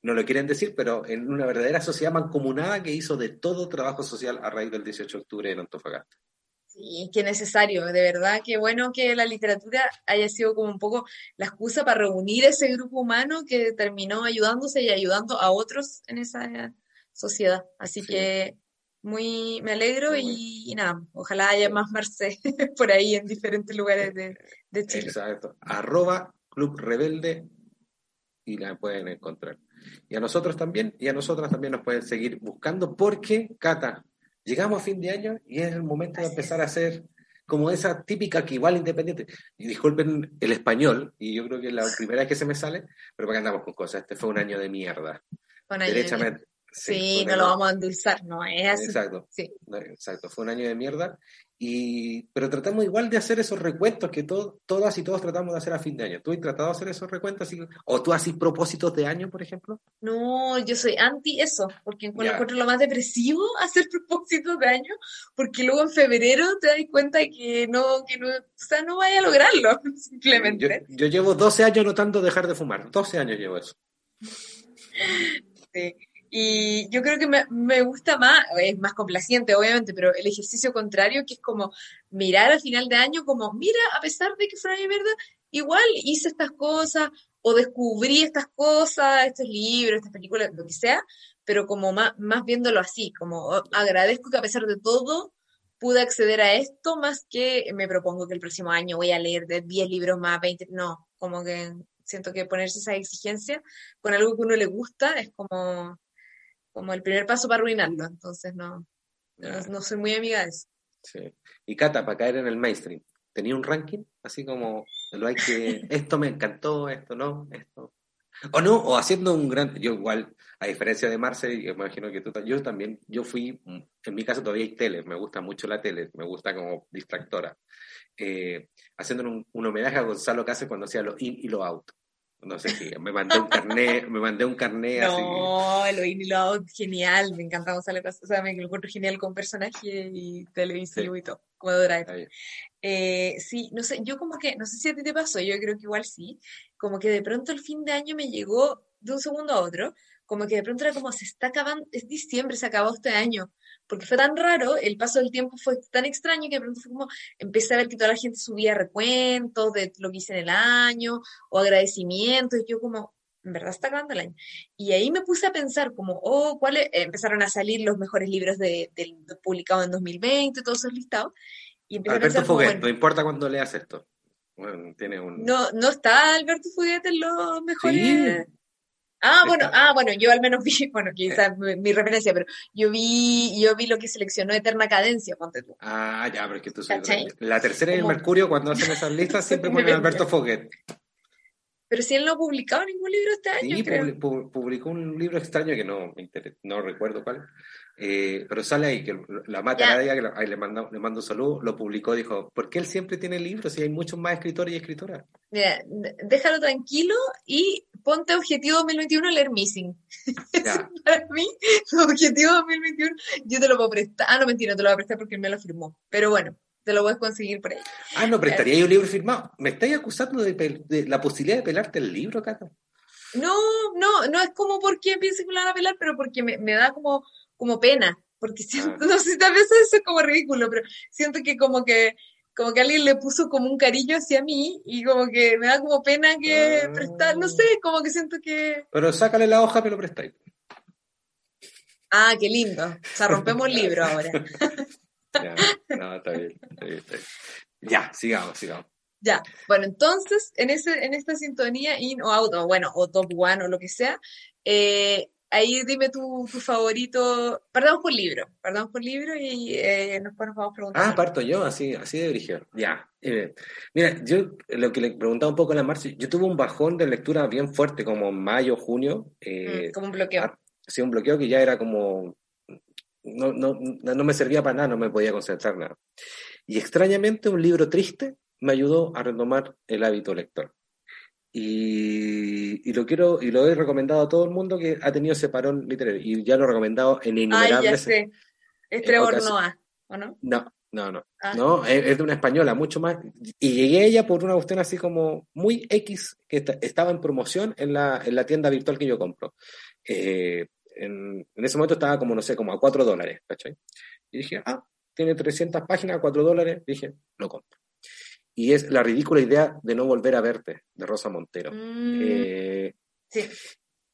no lo quieren decir, pero en una verdadera sociedad mancomunada que hizo de todo trabajo social a raíz del 18 de octubre en Antofagasta. Sí, qué necesario, de verdad, qué bueno que la literatura haya sido como un poco la excusa para reunir ese grupo humano que terminó ayudándose y ayudando a otros en esa sociedad. Así que muy me alegro y, nada, ojalá haya más Marce por ahí en diferentes lugares de, de Chile. Exacto. Arroba Club Rebelde y la pueden encontrar. Y a nosotros también, y a nosotras también nos pueden seguir buscando porque, Cata, llegamos a fin de año y es el momento de empezar a hacer como esa típica que igual independiente. Y disculpen el español, y yo creo que es la primera vez que se me sale, pero para que andamos con cosas. Este fue un año de mierda. Derechamente. Sí, no lo vamos a endulzar, no es así. Exacto. Sí. exacto, fue un año de mierda. Y, pero tratamos igual de hacer esos recuentos que todas y todos tratamos de hacer a fin de año. ¿Tú has tratado de hacer esos recuentos? ¿O tú haces propósitos de año, por ejemplo? No, yo soy anti eso, porque encuentro lo más depresivo hacer propósitos de año, porque luego en febrero te das cuenta que no, que no, o sea, no vaya a lograrlo, simplemente. Yo, yo llevo 12 años notando dejar de fumar, 12 años llevo eso. Sí. Y yo creo que me, me, gusta más, es más complaciente obviamente, pero el ejercicio contrario, que es como mirar al final de año como, mira, a pesar de que fue una mierda, igual hice estas cosas o descubrí estas cosas, estos libros, estas películas, lo que sea, pero como más, más viéndolo así, como oh, agradezco que a pesar de todo pude acceder a esto más que me propongo que el próximo año voy a leer de 10 libros más, 20, no, como que siento que ponerse esa exigencia con algo que uno le gusta es como como el primer paso para arruinarlo, entonces no, no, soy muy amiga de eso. Sí. Y Cata, para caer en el mainstream, ¿tenía un ranking? Así como lo hay que, esto me encantó, esto no, esto. O no, o haciendo un gran, yo igual, a diferencia de Marce, yo imagino que tú, yo también, yo fui, en mi caso todavía hay tele, me gusta mucho la tele, me gusta como distractora, eh, haciendo un, un, homenaje a Gonzalo Cáceres cuando hacía lo in y lo out. No sé si me mandé un carné, me mandé un carné no, así. No, lo in y lo out, genial, me encanta Gonzalo o sea, me encuentro genial con personaje y televisivo y todo, como Drive. Eh, sí, no sé, yo como que, no sé si a ti te pasó, yo creo que igual sí, como que de pronto el fin de año me llegó de un segundo a otro, como que de pronto era como se está acabando, es diciembre, se acabó este año, porque fue tan raro, el paso del tiempo fue tan extraño que de pronto fue como, empecé a ver que toda la gente subía recuentos de lo que hice en el año, o agradecimientos, y yo como, en verdad está acabando el año. Y ahí me puse a pensar como, oh, ¿cuáles? Empezaron a salir los mejores libros de, publicados en 2020, todos esos listados. Y Alberto Foguet, no importa cuando leas esto. No, no está Alberto Fuguete en los mejores... Ah, bueno, ah, bueno, yo al menos vi, bueno, quizás mi, referencia, pero yo vi, yo vi lo que seleccionó Eterna Cadencia, ponte tú. Ah, ya, pero es que tú sabes. La tercera y el Mercurio, cuando hacen esas listas, siempre ponen Alberto Foguet. Pero si él no ha publicado ningún libro este año. Sí, publicó un libro extraño que no, no recuerdo cuál, eh, pero sale ahí, que la mata ella, que ahí le, mando, le mando salud, lo publicó, dijo, ¿por qué él siempre tiene libros si hay muchos más escritores y escritoras? Mira, déjalo tranquilo y ponte objetivo 2021 leer Missing. Para mí, objetivo 2021, yo te lo puedo prestar. Ah, no, mentira, te lo voy a prestar porque él me lo firmó. Pero bueno, te lo puedes conseguir por ahí. Ah, no, prestaría yo un libro firmado. ¿Me estáis acusando de, la posibilidad de pelarte el libro, Cata? No, no, no es como porque piense que lo van a pelar, pero porque me, me da como como pena, porque siento, ah. no sé, tal vez eso es como ridículo, pero siento que como que como que alguien le puso como un cariño hacia mí y como que me da como pena que ah. prestar, no sé, como que siento que... Pero sácale la hoja, pero prestáis. Ah, qué lindo. O sea, rompemos el libro ahora. ya, no, está bien, está bien, Ya, sigamos, sigamos. Ya, bueno, entonces, en, ese, en esta sintonía, in o out, o bueno, o top one o lo que sea, eh, ahí dime tu, favorito. Perdón por libro, perdón por libro y eh, nos vamos preguntar. Ah, parto yo, así, así de origen. Ya. Eh, mira, yo lo que le preguntaba un poco a la Marcia, yo tuve un bajón de lectura bien fuerte, como mayo, junio. Eh, mm, como un bloqueo. Ah, sí, un bloqueo que ya era como. No, no, no me servía para nada, no me podía concentrar nada. Y extrañamente, un libro triste me ayudó a retomar el hábito lector. Y, lo quiero y lo he recomendado a todo el mundo que ha tenido ese parón literario y ya lo he recomendado en innumerables Ay, ya sé. Es Trevor Noah, ¿o no? No, no, no. Ah. No, es, de una española, mucho más. Y llegué a ella por una cuestión así como muy X, que estaba en promoción en la, en la tienda virtual que yo compro. Eh, en, en, ese momento estaba como, no sé, como a 4 dólares, ¿cachai? Y dije, ah, tiene 300 páginas, 4 dólares. Dije, lo compro y es la ridícula idea de no volver a verte, de Rosa Montero. Mm, eh, sí.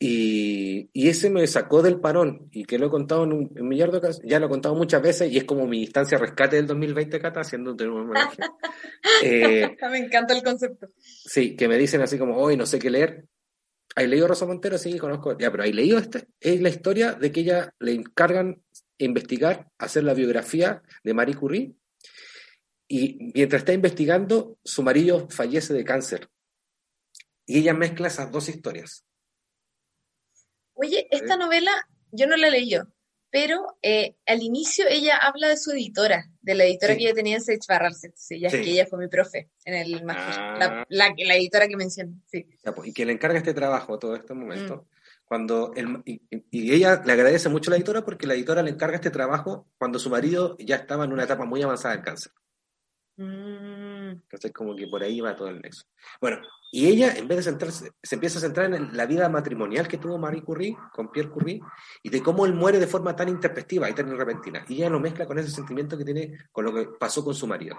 Y, y, ese me sacó del parón, y que lo he contado en un, millar de ocasiones, ya lo he contado muchas veces, y es como mi instancia rescate del 2020, Cata, haciendo un homenaje. eh, me encanta el concepto. Sí, que me dicen así como, hoy no sé qué leer. ¿Hay leído Rosa Montero? Sí, conozco. Ya, pero ¿hay leído este? Es la historia de que ella le encargan investigar, hacer la biografía de Marie Curie, y mientras está investigando, su marido fallece de cáncer. Y ella mezcla esas dos historias. Oye, esta novela yo no la leí yo, pero eh, al inicio ella habla de su editora, de la editora que ella tenía en Sage Barrels, sí, ya que ella fue mi profe en el máster, la, ah. editora que mencioné, sí. Pues, y que le encarga este trabajo todo este momento. Mm. Cuando y, y, ella le agradece mucho a la editora porque la editora le encarga este trabajo cuando su marido ya estaba en una etapa muy avanzada del cáncer. Mm. Entonces, como que por ahí va todo el nexo. Bueno, y ella, en vez de centrarse, se empieza a centrar en la vida matrimonial que tuvo Marie Curie con Pierre Curie y de cómo él muere de forma tan intempestiva y tan repentina. Y ella lo mezcla con ese sentimiento que tiene con lo que pasó con su marido.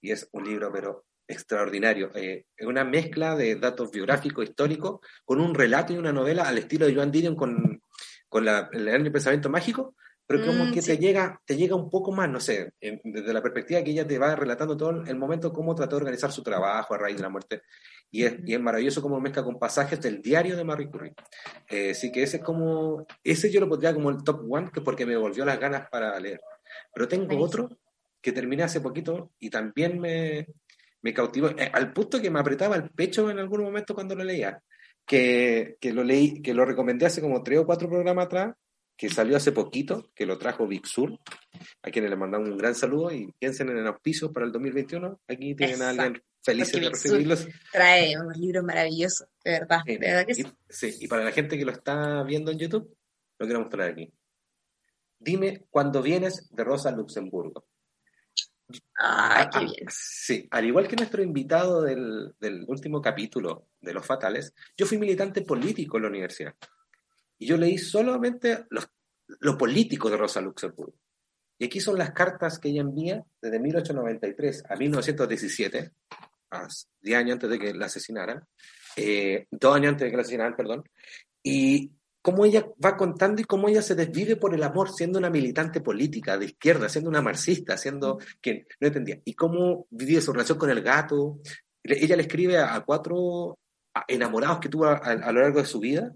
Y es un libro, pero extraordinario. Eh, es una mezcla de datos biográficos, históricos, con un relato y una novela al estilo de Joan Didion con, con la, el pensamiento mágico, pero como mm, que te, llega, te llega un poco más, no sé, desde la perspectiva que ella te va relatando todo el momento cómo trató de organizar su trabajo a raíz de la muerte. Y es, y es maravilloso como mezcla con pasajes del diario de Marie Curie. Eh, así que ese es como, ese yo lo pondría como el top one, que porque me volvió las ganas para leer. Pero tengo otro que terminé hace poquito y también me, me cautivó, eh, al punto que me apretaba el pecho en algún momento cuando lo leía, que, que, lo leí, que lo recomendé hace como tres o cuatro programas atrás, que salió hace poquito, que lo trajo Big Sur, a quienes le mandamos un gran saludo y piensen en el auspicio para el 2021. Aquí tienen a alguien feliz de recibirlos. Trae unos libros maravillosos, de verdad. de verdad que sí. sí. Y para la gente que lo está viendo en YouTube, lo quiero mostrar aquí. Dime cuándo vienes de Rosa Luxemburgo. Ah, qué bien. Sí, al igual que nuestro invitado del, del último capítulo de Los Fatales, yo fui militante político en la universidad. Y yo leí solamente los, lo político de Rosa Luxemburgo. Y aquí son las cartas que ella envía desde 1893 a 1917, 10 años antes de que la asesinaran, eh, dos años antes de que la asesinaran, perdón, y cómo ella va contando y cómo ella se desvive por el amor, siendo una militante política de izquierda, siendo una marxista, siendo que no entendía, y cómo vivía su relación con el gato. Ella le escribe a, cuatro enamorados que tuvo a, lo largo de su vida,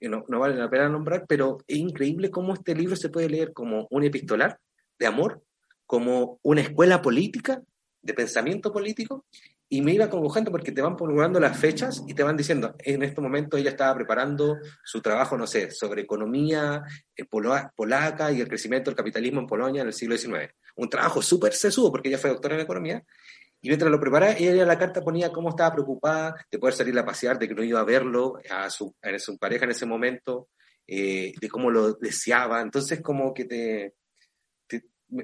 no, no vale la pena nombrar, pero es increíble cómo este libro se puede leer como un epistolar de amor, como una escuela política, de pensamiento político, y me iba congojando porque te van prolongando las fechas y te van diciendo, en este momento ella estaba preparando su trabajo, no sé, sobre economía eh, polaca y el crecimiento del capitalismo en Polonia en el siglo XIX. Un trabajo súper sesudo porque ella fue doctora en economía, y mientras lo preparaba, ella en la carta ponía cómo estaba preocupada de poder salir a pasear, de que no iba a verlo, a su, a su pareja en ese momento, eh, de cómo lo deseaba. Entonces, como que te,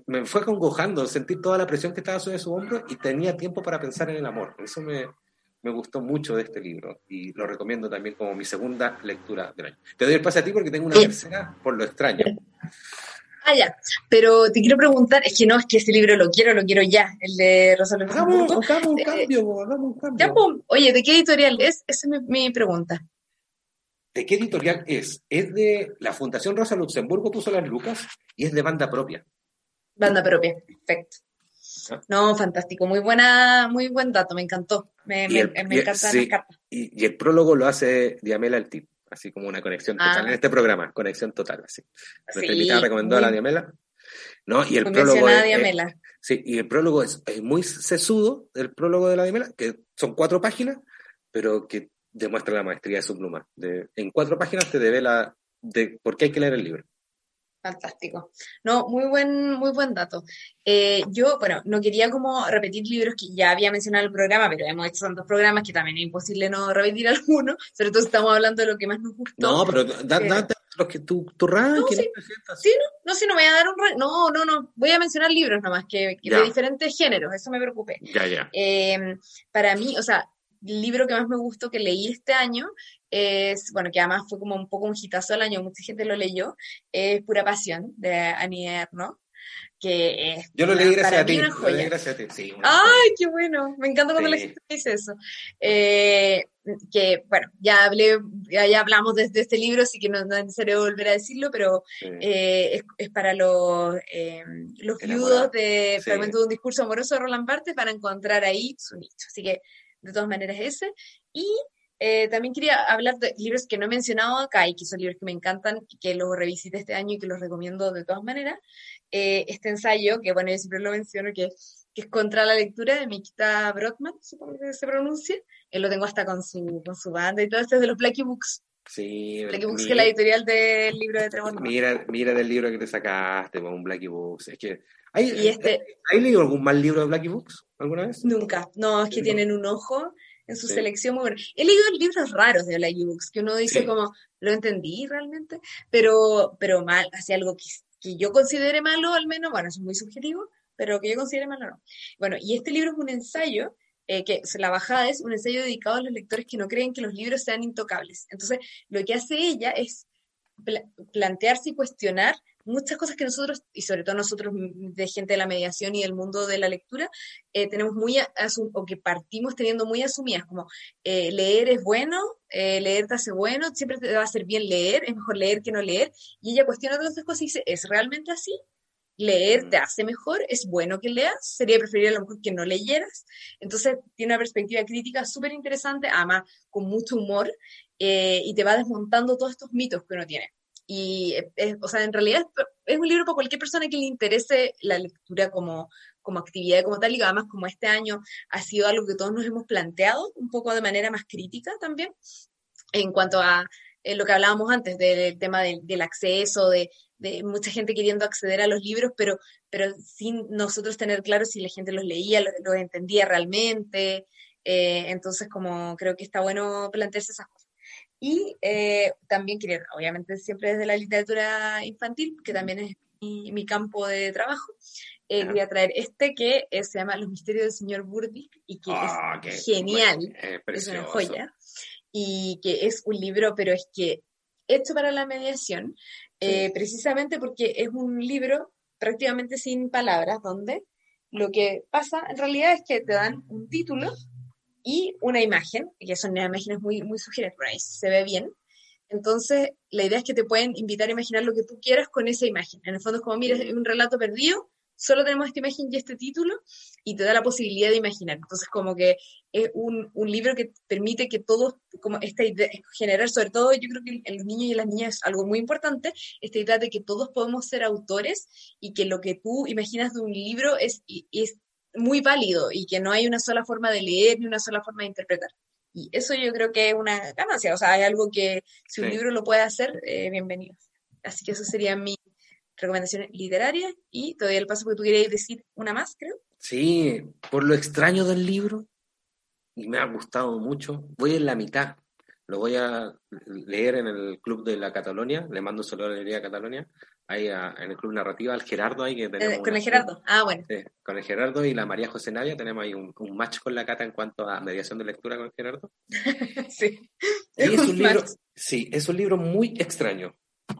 me, fue congojando sentir toda la presión que estaba sobre su hombro y tenía tiempo para pensar en el amor. Eso me, me gustó mucho de este libro y lo recomiendo también como mi segunda lectura del año. Te doy el pase a ti porque tengo una tercera por lo extraño. Ah, ya. Pero te quiero preguntar, es que no, es que este libro lo quiero, lo quiero ya, el de Rosario Hagamos, hagamos un cambio, hagamos un cambio. Ya, oye, ¿de qué editorial es? Esa es mi, pregunta. ¿De qué editorial es? Es de la Fundación Rosa Luxemburgo, puso las lucas, y es de banda propia. Banda propia, perfecto. Ah. No, fantástico, muy buena, muy buen dato, me encantó. Me, me, encanta las cartas. Y, el prólogo lo hace Diamela el tip así como una conexión total en ah. este programa, conexión total, así. Nuestra invitada recomendó a la Diamela. ¿no? Y el prólogo es, Diamela. sí, y el prólogo es, muy sesudo, el prólogo de la Diamela, que son cuatro páginas, pero que demuestra la maestría de su pluma. De, en cuatro páginas te devela de por qué hay que leer el libro. Fantástico. No, muy buen, muy buen dato. Eh, yo, bueno, no quería como repetir libros que ya había mencionado en el programa, pero hemos hecho tantos programas que también es imposible no repetir alguno, sobre todo estamos hablando de lo que más nos gustó. No, pero date los que tu, tu ranking. No, sí, sí, no, no, sí, no voy a dar un No, no, no, voy a mencionar libros nomás, que, que de diferentes géneros, eso me preocupé. Ya, ya. Eh, para mí, o sea, libro que más me gustó que leí este año es, bueno, que además fue como un poco un hitazo al año, mucha gente lo leyó, es Pura Pasión, de Annie ¿no? Que es Yo lo leí gracias a ti. Lo leí gracias a ti, sí. ¡Ay, qué bueno! Me encanta cuando la gente dice eso. Eh, que, bueno, ya hablé, ya, hablamos de, este libro, así que no, es necesario volver a decirlo, pero eh, es, para los, eh, los viudos de Fragmento de un discurso amoroso de Roland Barthes para encontrar ahí su nicho. Así que, de todas maneras, ese. Y eh, también quería hablar de libros que no he mencionado acá y que son libros que me encantan, que los revisité este año y que los recomiendo de todas maneras. Eh, este ensayo, que bueno, yo siempre lo menciono, que, que es contra la lectura de Mikita Brotman, supongo que se pronuncia. Él lo tengo hasta con su, con su banda y todo esto es de los Blackie Books. Sí, Blackie Books, que es la editorial del libro de Trevor Mira, mira del libro que te sacaste, un Blackie Books. Es que. ¿Hay, este, ¿Hay leído algún mal libro de Blackie Books alguna vez? Nunca. No, es que tienen un ojo en su selección muy buena. He leído libros raros de Black Books, que uno dice como, lo entendí realmente, pero, pero mal, hace algo que, que yo considere malo al menos, bueno, es muy subjetivo, pero que yo considere malo no. Bueno, y este libro es un ensayo eh, que la bajada es un ensayo dedicado a los lectores que no creen que los libros sean intocables. Entonces, lo que hace ella es plantearse y cuestionar muchas cosas que nosotros, y sobre todo nosotros de gente de la mediación y del mundo de la lectura, eh, tenemos muy, o que partimos teniendo muy asumidas, como eh, leer es bueno, eh, leer te hace bueno, siempre te va a hacer bien leer, es mejor leer que no leer, y ella cuestiona todas esas cosas y dice, ¿es realmente así? leer te hace mejor, es bueno que leas, sería preferible a lo mejor que no leyeras. Entonces tiene una perspectiva crítica súper interesante, además con mucho humor, y te va desmontando todos estos mitos que uno tiene. Y, o sea, en realidad es, un libro para cualquier persona que le interese la lectura como, como actividad como tal, y además como este año ha sido algo que todos nos hemos planteado un poco de manera más crítica también. en cuanto a eh, lo que hablábamos antes del tema del, acceso, de, mucha gente queriendo acceder a los libros, pero, pero sin nosotros tener claro si la gente los leía, los, entendía realmente. Eh, entonces, como creo que está bueno plantearse esas cosas. Y eh, también quería, obviamente, siempre desde la literatura infantil, que también es mi, campo de trabajo, eh, voy a traer este que se llama Los misterios del señor Burdick y que es ah, genial, es una joya y que es un libro, pero es que hecho para la mediación, eh, precisamente porque es un libro prácticamente sin palabras, donde lo que pasa en realidad es que te dan un título y una imagen, que son imágenes muy, muy sugerentes, se ve bien. Entonces, la idea es que te pueden invitar a imaginar lo que tú quieras con esa imagen. En el fondo es como, mira, es un relato perdido, solo tenemos esta imagen y este título y te da la posibilidad de imaginar. Entonces, como que es un, un libro que permite que todos, como esta idea, generar, sobre todo yo creo que en los niños y las niñas es algo muy importante, esta idea de que todos podemos ser autores y que lo que tú imaginas de un libro es, es muy válido y que no hay una sola forma de leer ni una sola forma de interpretar. Y eso yo creo que es una ganancia, o sea, hay algo que si un libro lo puede hacer, eh, bienvenido. Así que eso sería mi, recomendaciones literarias y todavía el paso porque tú querías decir una más, creo. Sí, por lo extraño del libro, y me ha gustado mucho, voy en la mitad. Lo voy a leer en el Club de la Catalonia, le mando solo a la Catalonia, ahí en el Club Narrativa, al Gerardo ahí que tenemos. ¿Con el Gerardo? Ah, bueno. con el Gerardo y la María José Navia tenemos ahí un, match con la Cata en cuanto a mediación de lectura con el Gerardo. sí. Y es un libro, sí, es un libro muy extraño.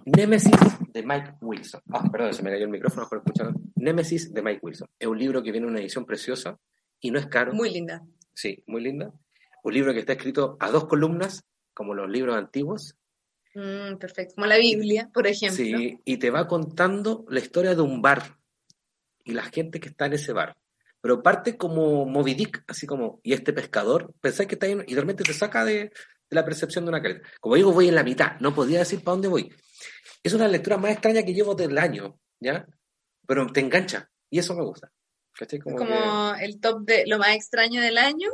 Nemesis de Mike Wilson. Ah, perdón, se me cayó el micrófono por escuchar. Nemesis de Mike Wilson. Es un libro que viene en una edición preciosa y no es caro. Muy linda. Sí, muy linda. Un libro que está escrito a dos columnas, como los libros antiguos. Mm, perfecto, como la Biblia, por ejemplo. Sí, y te va contando la historia de un bar y la gente que está en ese bar. Pero parte como Moby Dick, así como, y este pescador, pensáis que está ahí y realmente te saca de, de la percepción de una caleta. Como digo, voy en la mitad, no podía decir para dónde voy. Es una lectura más extraña que llevo del año, ¿ya? Pero te engancha y eso me gusta. Como, el top de lo más extraño del año,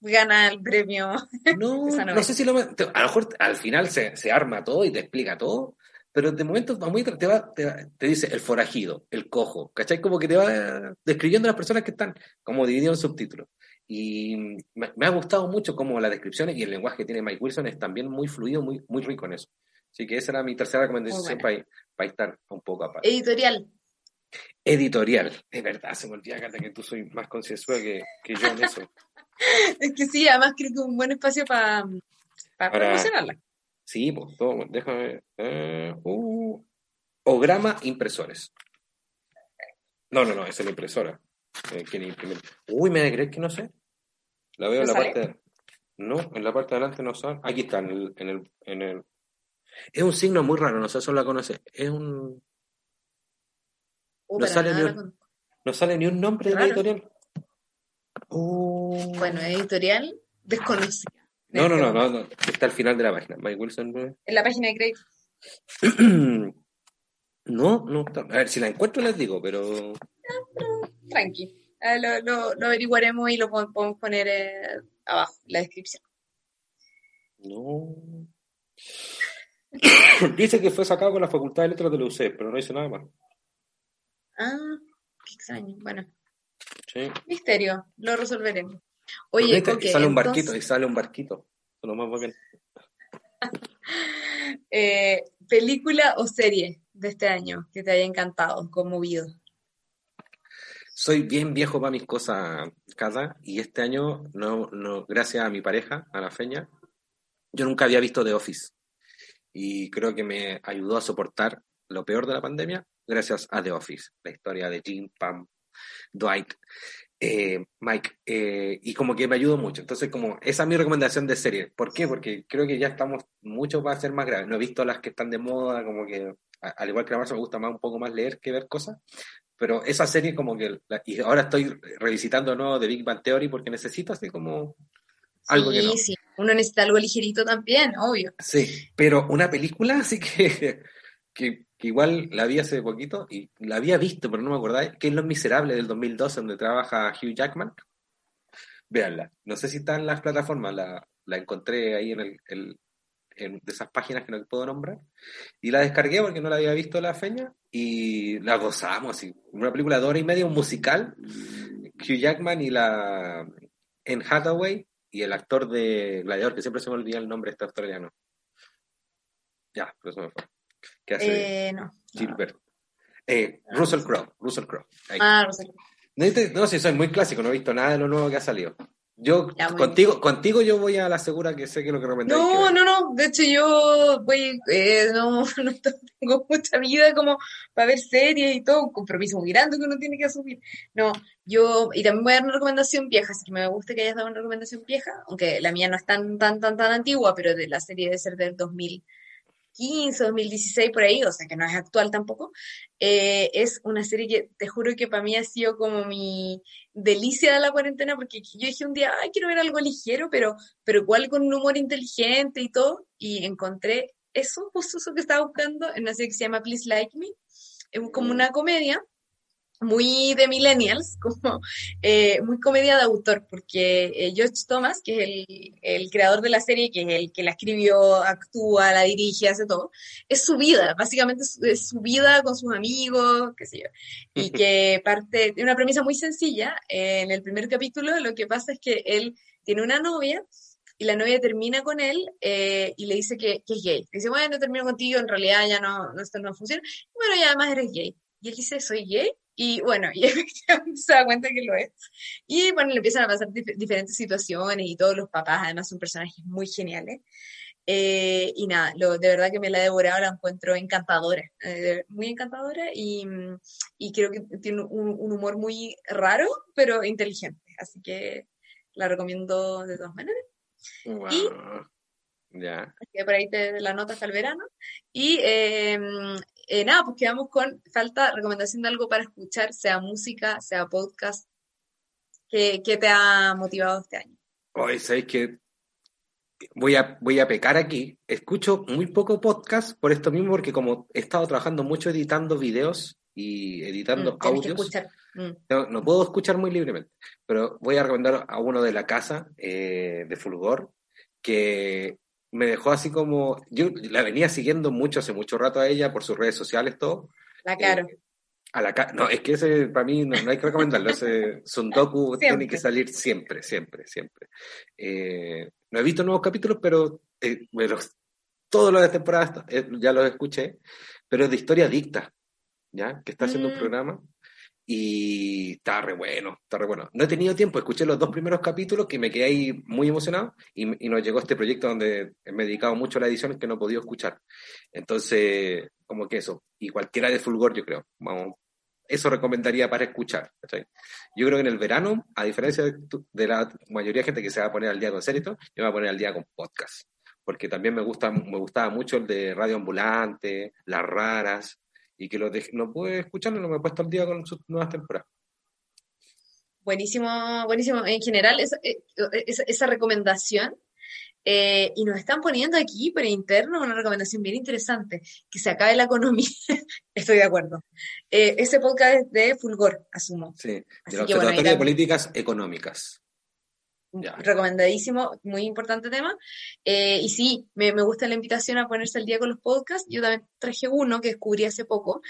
gana el premio. No, no sé si lo, a lo mejor al final se, se, arma todo y te explica todo, pero de momento muy, te, va, te, dice el forajido, el cojo, ¿cachai? Como que te va describiendo a las personas que están como dividido en subtítulos. Y me, me, ha gustado mucho como las descripciones y el lenguaje que tiene Mike Wilson es también muy fluido, muy, muy rico en eso. Así que esa era mi tercera recomendación para, para, estar un poco aparte. Editorial. Editorial. Es verdad, se me olvida, Cata, que tú soy más concienzuda que, que yo en eso. es que sí, además creo que es un buen espacio para, para, promocionarla. Sí, pues, todo, déjame. Uh, uh, Ograma Impresores. No, no, no, es la impresora. Eh, Uy, me crees que no sé. La veo en la parte. No, en la parte de adelante no sale. Aquí está, en el, en el, en el es un signo muy raro, no sé si la conoce. Es un. No, sale ni un... no sale ni un nombre de la editorial. Uh. Bueno, editorial desconocida. No, no, no, no, está al final de la página. Mike Wilson. En la página de Craig. no, no está. A ver, si la encuentro les digo, pero. tranqui. lo, lo, lo, averiguaremos y lo podemos poner eh, abajo, en la descripción. No. dice que fue sacado con la Facultad de Letras de la UCE, pero no dice nada más. Ah, qué extraño. Bueno. Sí. Misterio, lo resolveremos. Oye, sale un barquito, y sale un barquito. Lo más eh, película o serie de este año que te haya encantado, conmovido. Soy bien viejo para mis cosas, cada y este año, no, no, gracias a mi pareja, a la feña, yo nunca había visto The Office y creo que me ayudó a soportar lo peor de la pandemia gracias a The Office, la historia de Jim, Pam, Dwight, eh, Mike, eh, y como que me ayudó mucho. Entonces, como esa es mi recomendación de serie. ¿Por qué? Porque creo que ya estamos mucho para ser más graves. No he visto las que están de moda, como que, al igual que la Marcia, me gusta más un poco más leer que ver cosas. Pero esa serie como que, y ahora estoy revisitando nuevo de Big Bang Theory porque necesito así como algo sí, Sí, uno necesita algo ligerito también, obvio. Sí, pero una película así que, que, igual la vi hace poquito y la había visto, pero no me acordaba, que es Los Miserables del 2012, donde trabaja Hugh Jackman. Véanla. No sé si está en las plataformas, la, la encontré ahí en el, en, de esas páginas que no puedo nombrar. Y la descargué porque no la había visto la feña y la gozamos. Y una película de hora y media, un musical. Hugh Jackman y la en Hathaway y el actor de Gladiador, que siempre se me olvida el nombre de este australiano. Ya, pero eso me fue. ¿Qué hace? Eh, no. Gilbert. Eh, Russell Crowe. Russell Crowe. Ah, Russell Crowe. No, no, sí, soy muy clásico, no he visto nada de lo nuevo que ha salido. Yo, contigo, contigo yo voy a la segura que sé que lo que recomendáis. No, no, no. De hecho, yo voy, eh, no, no tengo mucha vida como para ver series y todo, un compromiso muy grande que uno tiene que asumir. No, yo, y también voy a dar una recomendación vieja, así que me gusta que hayas dado una recomendación vieja, aunque la mía no es tan, tan, tan, tan antigua, pero de la serie debe ser del 2000 2015, 2016, por ahí, o sea que no es actual tampoco, eh, es una serie que te juro que para mí ha sido como mi delicia de la cuarentena, porque yo dije un día, ay, quiero ver algo ligero, pero, pero igual con un humor inteligente y todo, y encontré eso, justo eso que estaba buscando en una serie que se llama Please Like Me, es como una comedia muy de millennials, como eh, muy comedia de autor, porque eh, George Thomas, que es el, el, creador de la serie, que es el que la escribió, actúa, la dirige, hace todo, es su vida, básicamente es, su vida con sus amigos, qué sé yo, y que parte de una premisa muy sencilla, eh, en el primer capítulo lo que pasa es que él tiene una novia, y la novia termina con él y le dice que, que, es gay. Dice, bueno, termino contigo, en realidad ya no, esto no funciona. Y bueno, y además eres gay. Y él dice, ¿soy gay? Y bueno, y se da cuenta que lo es. Y bueno, le empiezan a pasar diferentes situaciones y todos los papás además son personajes muy geniales. Eh, y nada, lo, de verdad que me la he devorado, la encuentro encantadora, eh, muy encantadora y, y, creo que tiene un, un, humor muy raro, pero inteligente. Así que la recomiendo de todas maneras. Y ya. Que por ahí te la nota hasta el verano. Y eh, eh, nada, pues quedamos con falta recomendación de algo para escuchar, sea música, sea podcast. ¿Qué, qué te ha motivado este año? Hoy sabéis que voy a, voy a pecar aquí. Escucho muy poco podcast por esto mismo, porque como he estado trabajando mucho editando videos y editando mm, audios, mm. no, puedo escuchar muy libremente. Pero voy a recomendar a uno de la casa, eh, de Fulgor, que me dejó así como, yo la venía siguiendo mucho, hace mucho rato a ella por sus redes sociales, todo. La Caro. Eh, a la no, es que ese para mí no, hay que recomendarlo, ese Sundoku tiene que salir siempre, siempre, siempre. Eh, no he visto nuevos capítulos, pero eh, todos los de temporada ya los escuché, pero es de historia dicta, ¿ya? Que está haciendo un mm. programa y está re bueno, está re bueno. No he tenido tiempo, escuché los dos primeros capítulos que me quedé ahí muy emocionado y, y nos llegó este proyecto donde me he dedicado mucho a la edición que no he podido escuchar. Entonces, como que eso, y cualquiera de Fulgor yo creo, vamos, eso recomendaría para escuchar. Yo creo que en el verano, a diferencia de, la mayoría de gente que se va a poner al día con series, yo me voy a poner al día con podcast, porque también me, gusta, me gustaba mucho el de Radio Ambulante, Las Raras, y que lo no pude escucharlo, no me he puesto al día con sus nuevas temporadas. Buenísimo, buenísimo. En general, esa, eh, esa, recomendación, eh, y nos están poniendo aquí por interno una recomendación bien interesante, que se acabe la economía. Estoy de acuerdo. Eh, ese podcast es de Fulgor, asumo. Sí, de Observatorio de Políticas Económicas. Recomendadísimo, muy importante tema. Eh, y sí, me, gusta la invitación a ponerse al día con los podcasts. Yo también traje uno que descubrí hace poco,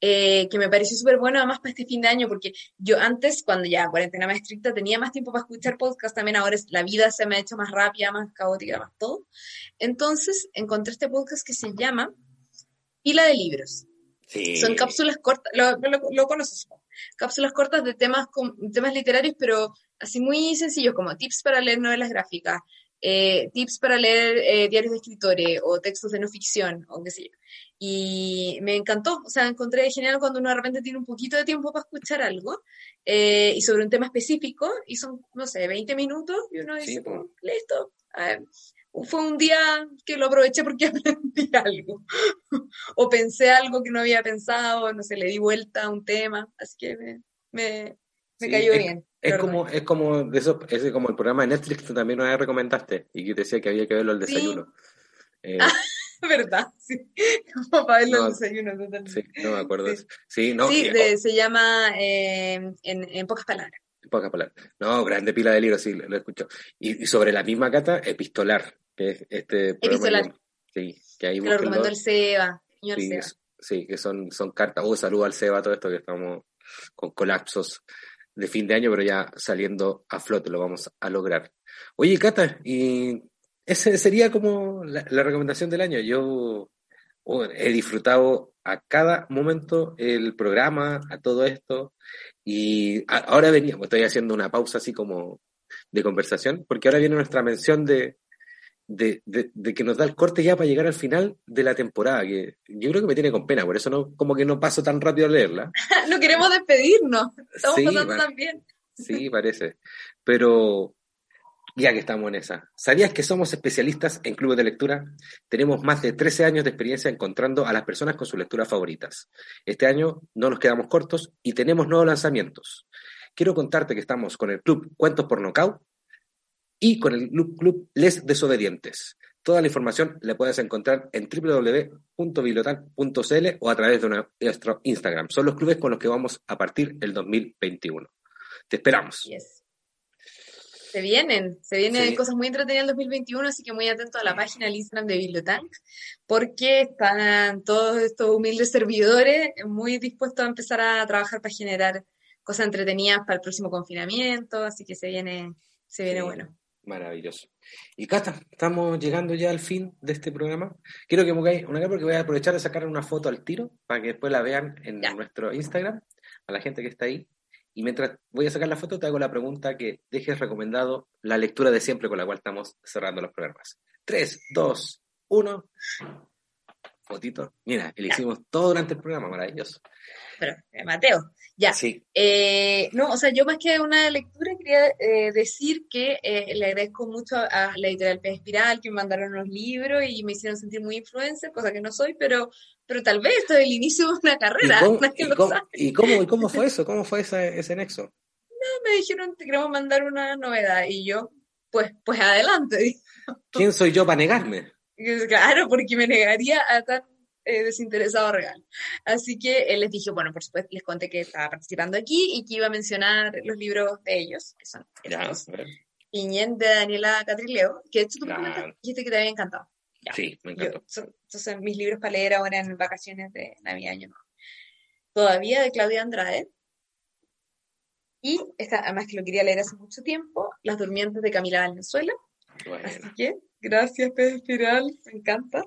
eh, que me pareció súper bueno además para este fin de año, porque yo antes, cuando ya cuarentena más estricta, tenía más tiempo para escuchar podcasts, también ahora la vida se me ha hecho más rápida, más caótica, más todo. Entonces encontré este podcast que se llama Pila de Libros. Son cápsulas cortas, lo, lo, conoces, cápsulas cortas de temas, temas literarios, pero así muy sencillos como tips para leer novelas gráficas, eh, tips para leer eh, diarios de escritores o textos de no ficción o qué sé yo. Y me encantó, o sea, encontré genial cuando uno de repente tiene un poquito de tiempo para escuchar algo eh, y sobre un tema específico y son, no sé, 20 minutos y uno dice, listo, fue un día que lo aproveché porque aprendí algo o pensé algo que no había pensado, no sé, le di vuelta a un tema, así que me, me, cayó bien. Es como, es como de eso, es como el programa de Netflix que también nos recomendaste y que te decía que había que verlo al desayuno. Eh, ¿Verdad? Sí. Como para verlo al desayuno, totalmente. Sí, no me acuerdo. Sí, no, sí se llama eh, en, en, pocas palabras. En pocas palabras. No, grande pila de libros, sí, lo, he escuchado. Y, sobre la misma cata, Epistolar, que es este Epistolar. Sí, que ahí que lo recomendó el Seba, señor sí, Seba. Sí, que son, son cartas. Oh, saludo al Seba, todo esto que estamos con colapsos de fin de año, pero ya saliendo a flote, lo vamos a lograr. Oye, Cata, y esa sería como la, recomendación del año. Yo oh, he disfrutado a cada momento el programa, a todo esto, y ahora veníamos, estoy haciendo una pausa así como de conversación, porque ahora viene nuestra mención de, de, de, que nos da el corte ya para llegar al final de la temporada, que yo creo que me tiene con pena, por eso no, como que no paso tan rápido a leerla. no queremos despedirnos, estamos pasando tan bien. sí, parece. Pero ya que estamos en esa, ¿sabías que somos especialistas en clubes de lectura? Tenemos más de 13 años de experiencia encontrando a las personas con sus lecturas favoritas. Este año no nos quedamos cortos y tenemos nuevos lanzamientos. Quiero contarte que estamos con el club Cuentos por Nocaut, y con el Club Les Desobedientes. Toda la información la puedes encontrar en www.bibliotal.cl o a través de nuestro Instagram. Son los clubes con los que vamos a partir el 2021. Te esperamos. Se vienen, se vienen cosas muy entretenidas en 2021, así que muy atento a la página del Instagram de Bibliotank, porque están todos estos humildes servidores muy dispuestos a empezar a trabajar para generar cosas entretenidas para el próximo confinamiento, así que se viene, se viene bueno. Maravilloso. Y Cata, estamos llegando ya al fin de este programa. Quiero que me pongáis una porque voy a aprovechar de sacar una foto al tiro para que después la vean en nuestro Instagram, a la gente que está ahí. Y mientras voy a sacar la foto, te hago la pregunta que dejes recomendado la lectura de siempre con la cual estamos cerrando los programas. 3, 2, 1. Fotito. Mira, le hicimos todo durante el programa, maravilloso. Pero, eh, Mateo, ya. Eh, no, o sea, yo más que una lectura quería eh, decir que le agradezco mucho a la editorial Pez Espiral que me mandaron unos libros y me hicieron sentir muy influencer, cosa que no soy, pero, pero tal vez esto es el inicio de una carrera. ¿Y cómo, cómo, fue eso? ¿Cómo fue ese, ese nexo? No, me dijeron, te queremos mandar una novedad y yo, pues, pues adelante. ¿Quién soy yo para negarme? Claro, porque me negaría a tan eh, desinteresado regalo. Así que él les dije, bueno, por supuesto, les conté que estaba participando aquí y que iba a mencionar los libros de ellos, que son estos. Iñén de Daniela Catrileo, que de hecho tú dijiste que te había encantado. Sí, me encantó. son, mis libros para leer ahora en vacaciones de Navidad Año Todavía de Claudia Andrade. Y esta, además que lo quería leer hace mucho tiempo, Las Durmientes de Camila Valenzuela. Así que, gracias, Pedro Espiral, me encanta.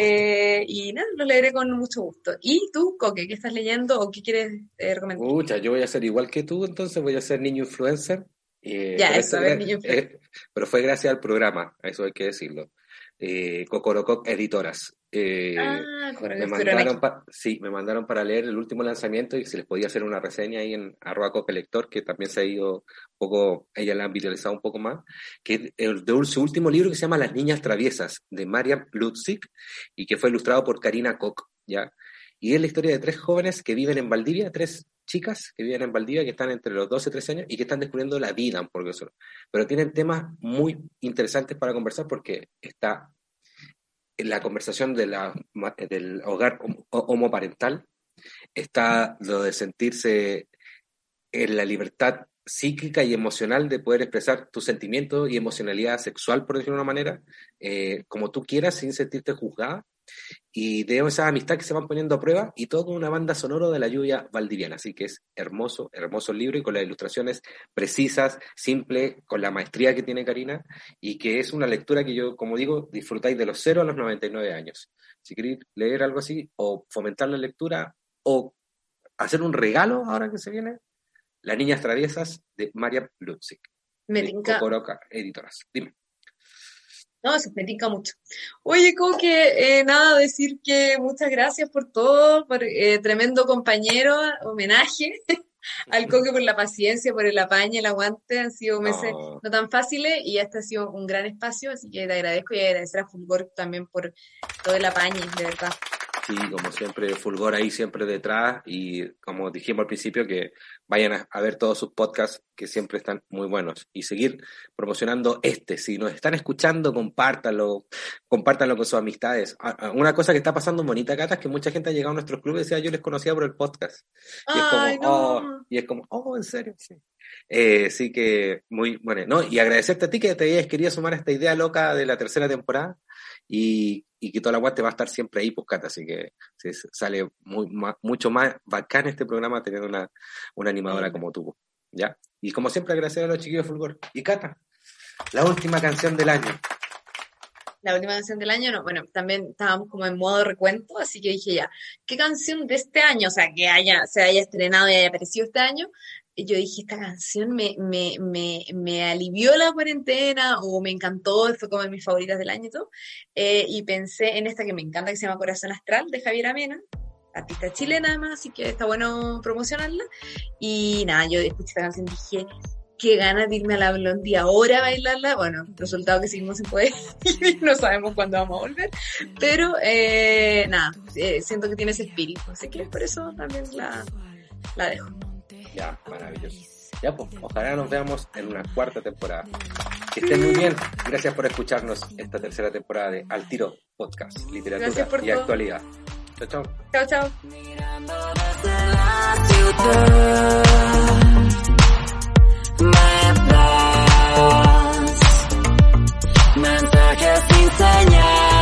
Eh, y nada, lo leeré con mucho gusto. ¿Y tú, Coque, qué estás leyendo o qué quieres eh, recomendar? Mucha, yo voy a ser igual que tú, entonces voy a ser niño influencer. Eh, ya, eso, ver, niño influencer. pero fue gracias al programa, eso hay que decirlo. Eh, Cocorococ Editoras. Eh, ah, me mandaron sí, me mandaron para leer el último lanzamiento y se les podía hacer una reseña ahí en arroba lector, que también se ha ido un poco, ella la han viralizado un poco más, que es de su último libro que se llama Las Niñas Traviesas, de Mariam Lutzig, y que fue ilustrado por Karina Koch, ¿ya? Y es la historia de tres jóvenes que viven en Valdivia, tres chicas que viven en Valdivia, que están entre los 12 y 13 años y que están descubriendo la vida porque Pero tienen temas muy interesantes para conversar porque está la conversación de la, del hogar homoparental, está lo de sentirse en la libertad psíquica y emocional de poder expresar tus sentimientos y emocionalidad sexual, por decirlo de una manera, eh, como tú quieras, sin sentirte juzgada, y de esa amistad que se van poniendo a prueba y todo con una banda sonora de la lluvia valdiviana. Así que es hermoso, hermoso el libro y con las ilustraciones precisas, simple, con la maestría que tiene Karina y que es una lectura que yo, como digo, disfrutáis de los 0 a los 99 años. Si queréis leer algo así o fomentar la lectura o hacer un regalo ahora que se viene, Las Niñas Traviesas de María Lutzig. Me tinca. Editoras. Dime. No, eso me tinca mucho. Oye, como que eh, nada, decir que muchas gracias por todo, por eh, tremendo compañero, homenaje al Coque por la paciencia, por el apaño, el aguante. Han sido meses no. tan fáciles y este ha sido un gran espacio, así que te agradezco y agradecer a Fulgor también por todo el apaño, de verdad. Sí, como siempre, Fulgor ahí siempre detrás y como dijimos al principio, que vayan a, ver todos sus podcasts que siempre están muy buenos y seguir promocionando este. Si nos están escuchando, compártanlo, compártanlo con sus amistades. Ah, ah, una cosa que está pasando bonita, Cata, es que mucha gente ha llegado a nuestros clubes y decía, yo les conocía por el podcast. Y, es, como, oh, y es como, oh, en serio, sí. Eh, sí que muy bueno, ¿no? Y agradecerte a ti que te hayas querido sumar a esta idea loca de la tercera temporada y y que toda la guate va a estar siempre ahí, pues Cata, así que sale muy, mucho más bacán este programa teniendo una, una animadora como tú, ¿ya? Y como siempre agradecer a los chiquillos de Fulgor. Y Cata, la última canción del año. La última canción del año, no, bueno, también estábamos como en modo recuento, así que dije ya, ¿qué canción de este año, o sea, que haya, se haya estrenado y haya aparecido este año, yo dije, esta canción me, me, me, me, alivió la cuarentena o me encantó, fue como de mis favoritas del año y todo. Eh, y pensé en esta que me encanta, que se llama Corazón Astral, de Javier Amena, artista chilena además, así que está bueno promocionarla. Y nada, yo escuché esta canción y dije, qué ganas de irme a la Blondie ahora a bailarla. Bueno, resultado que seguimos sin poder no sabemos cuándo vamos a volver. Pero eh, nada, eh, siento que tiene ese espíritu, así que por eso también la, la dejo. Ya, maravilloso. Ya, pues, ojalá nos veamos en una cuarta temporada. Que estén muy bien. Gracias por escucharnos esta tercera temporada de Al Tiro Podcast, Literatura y Actualidad. Chao, chao. Chao, chao. mensajes sin señal.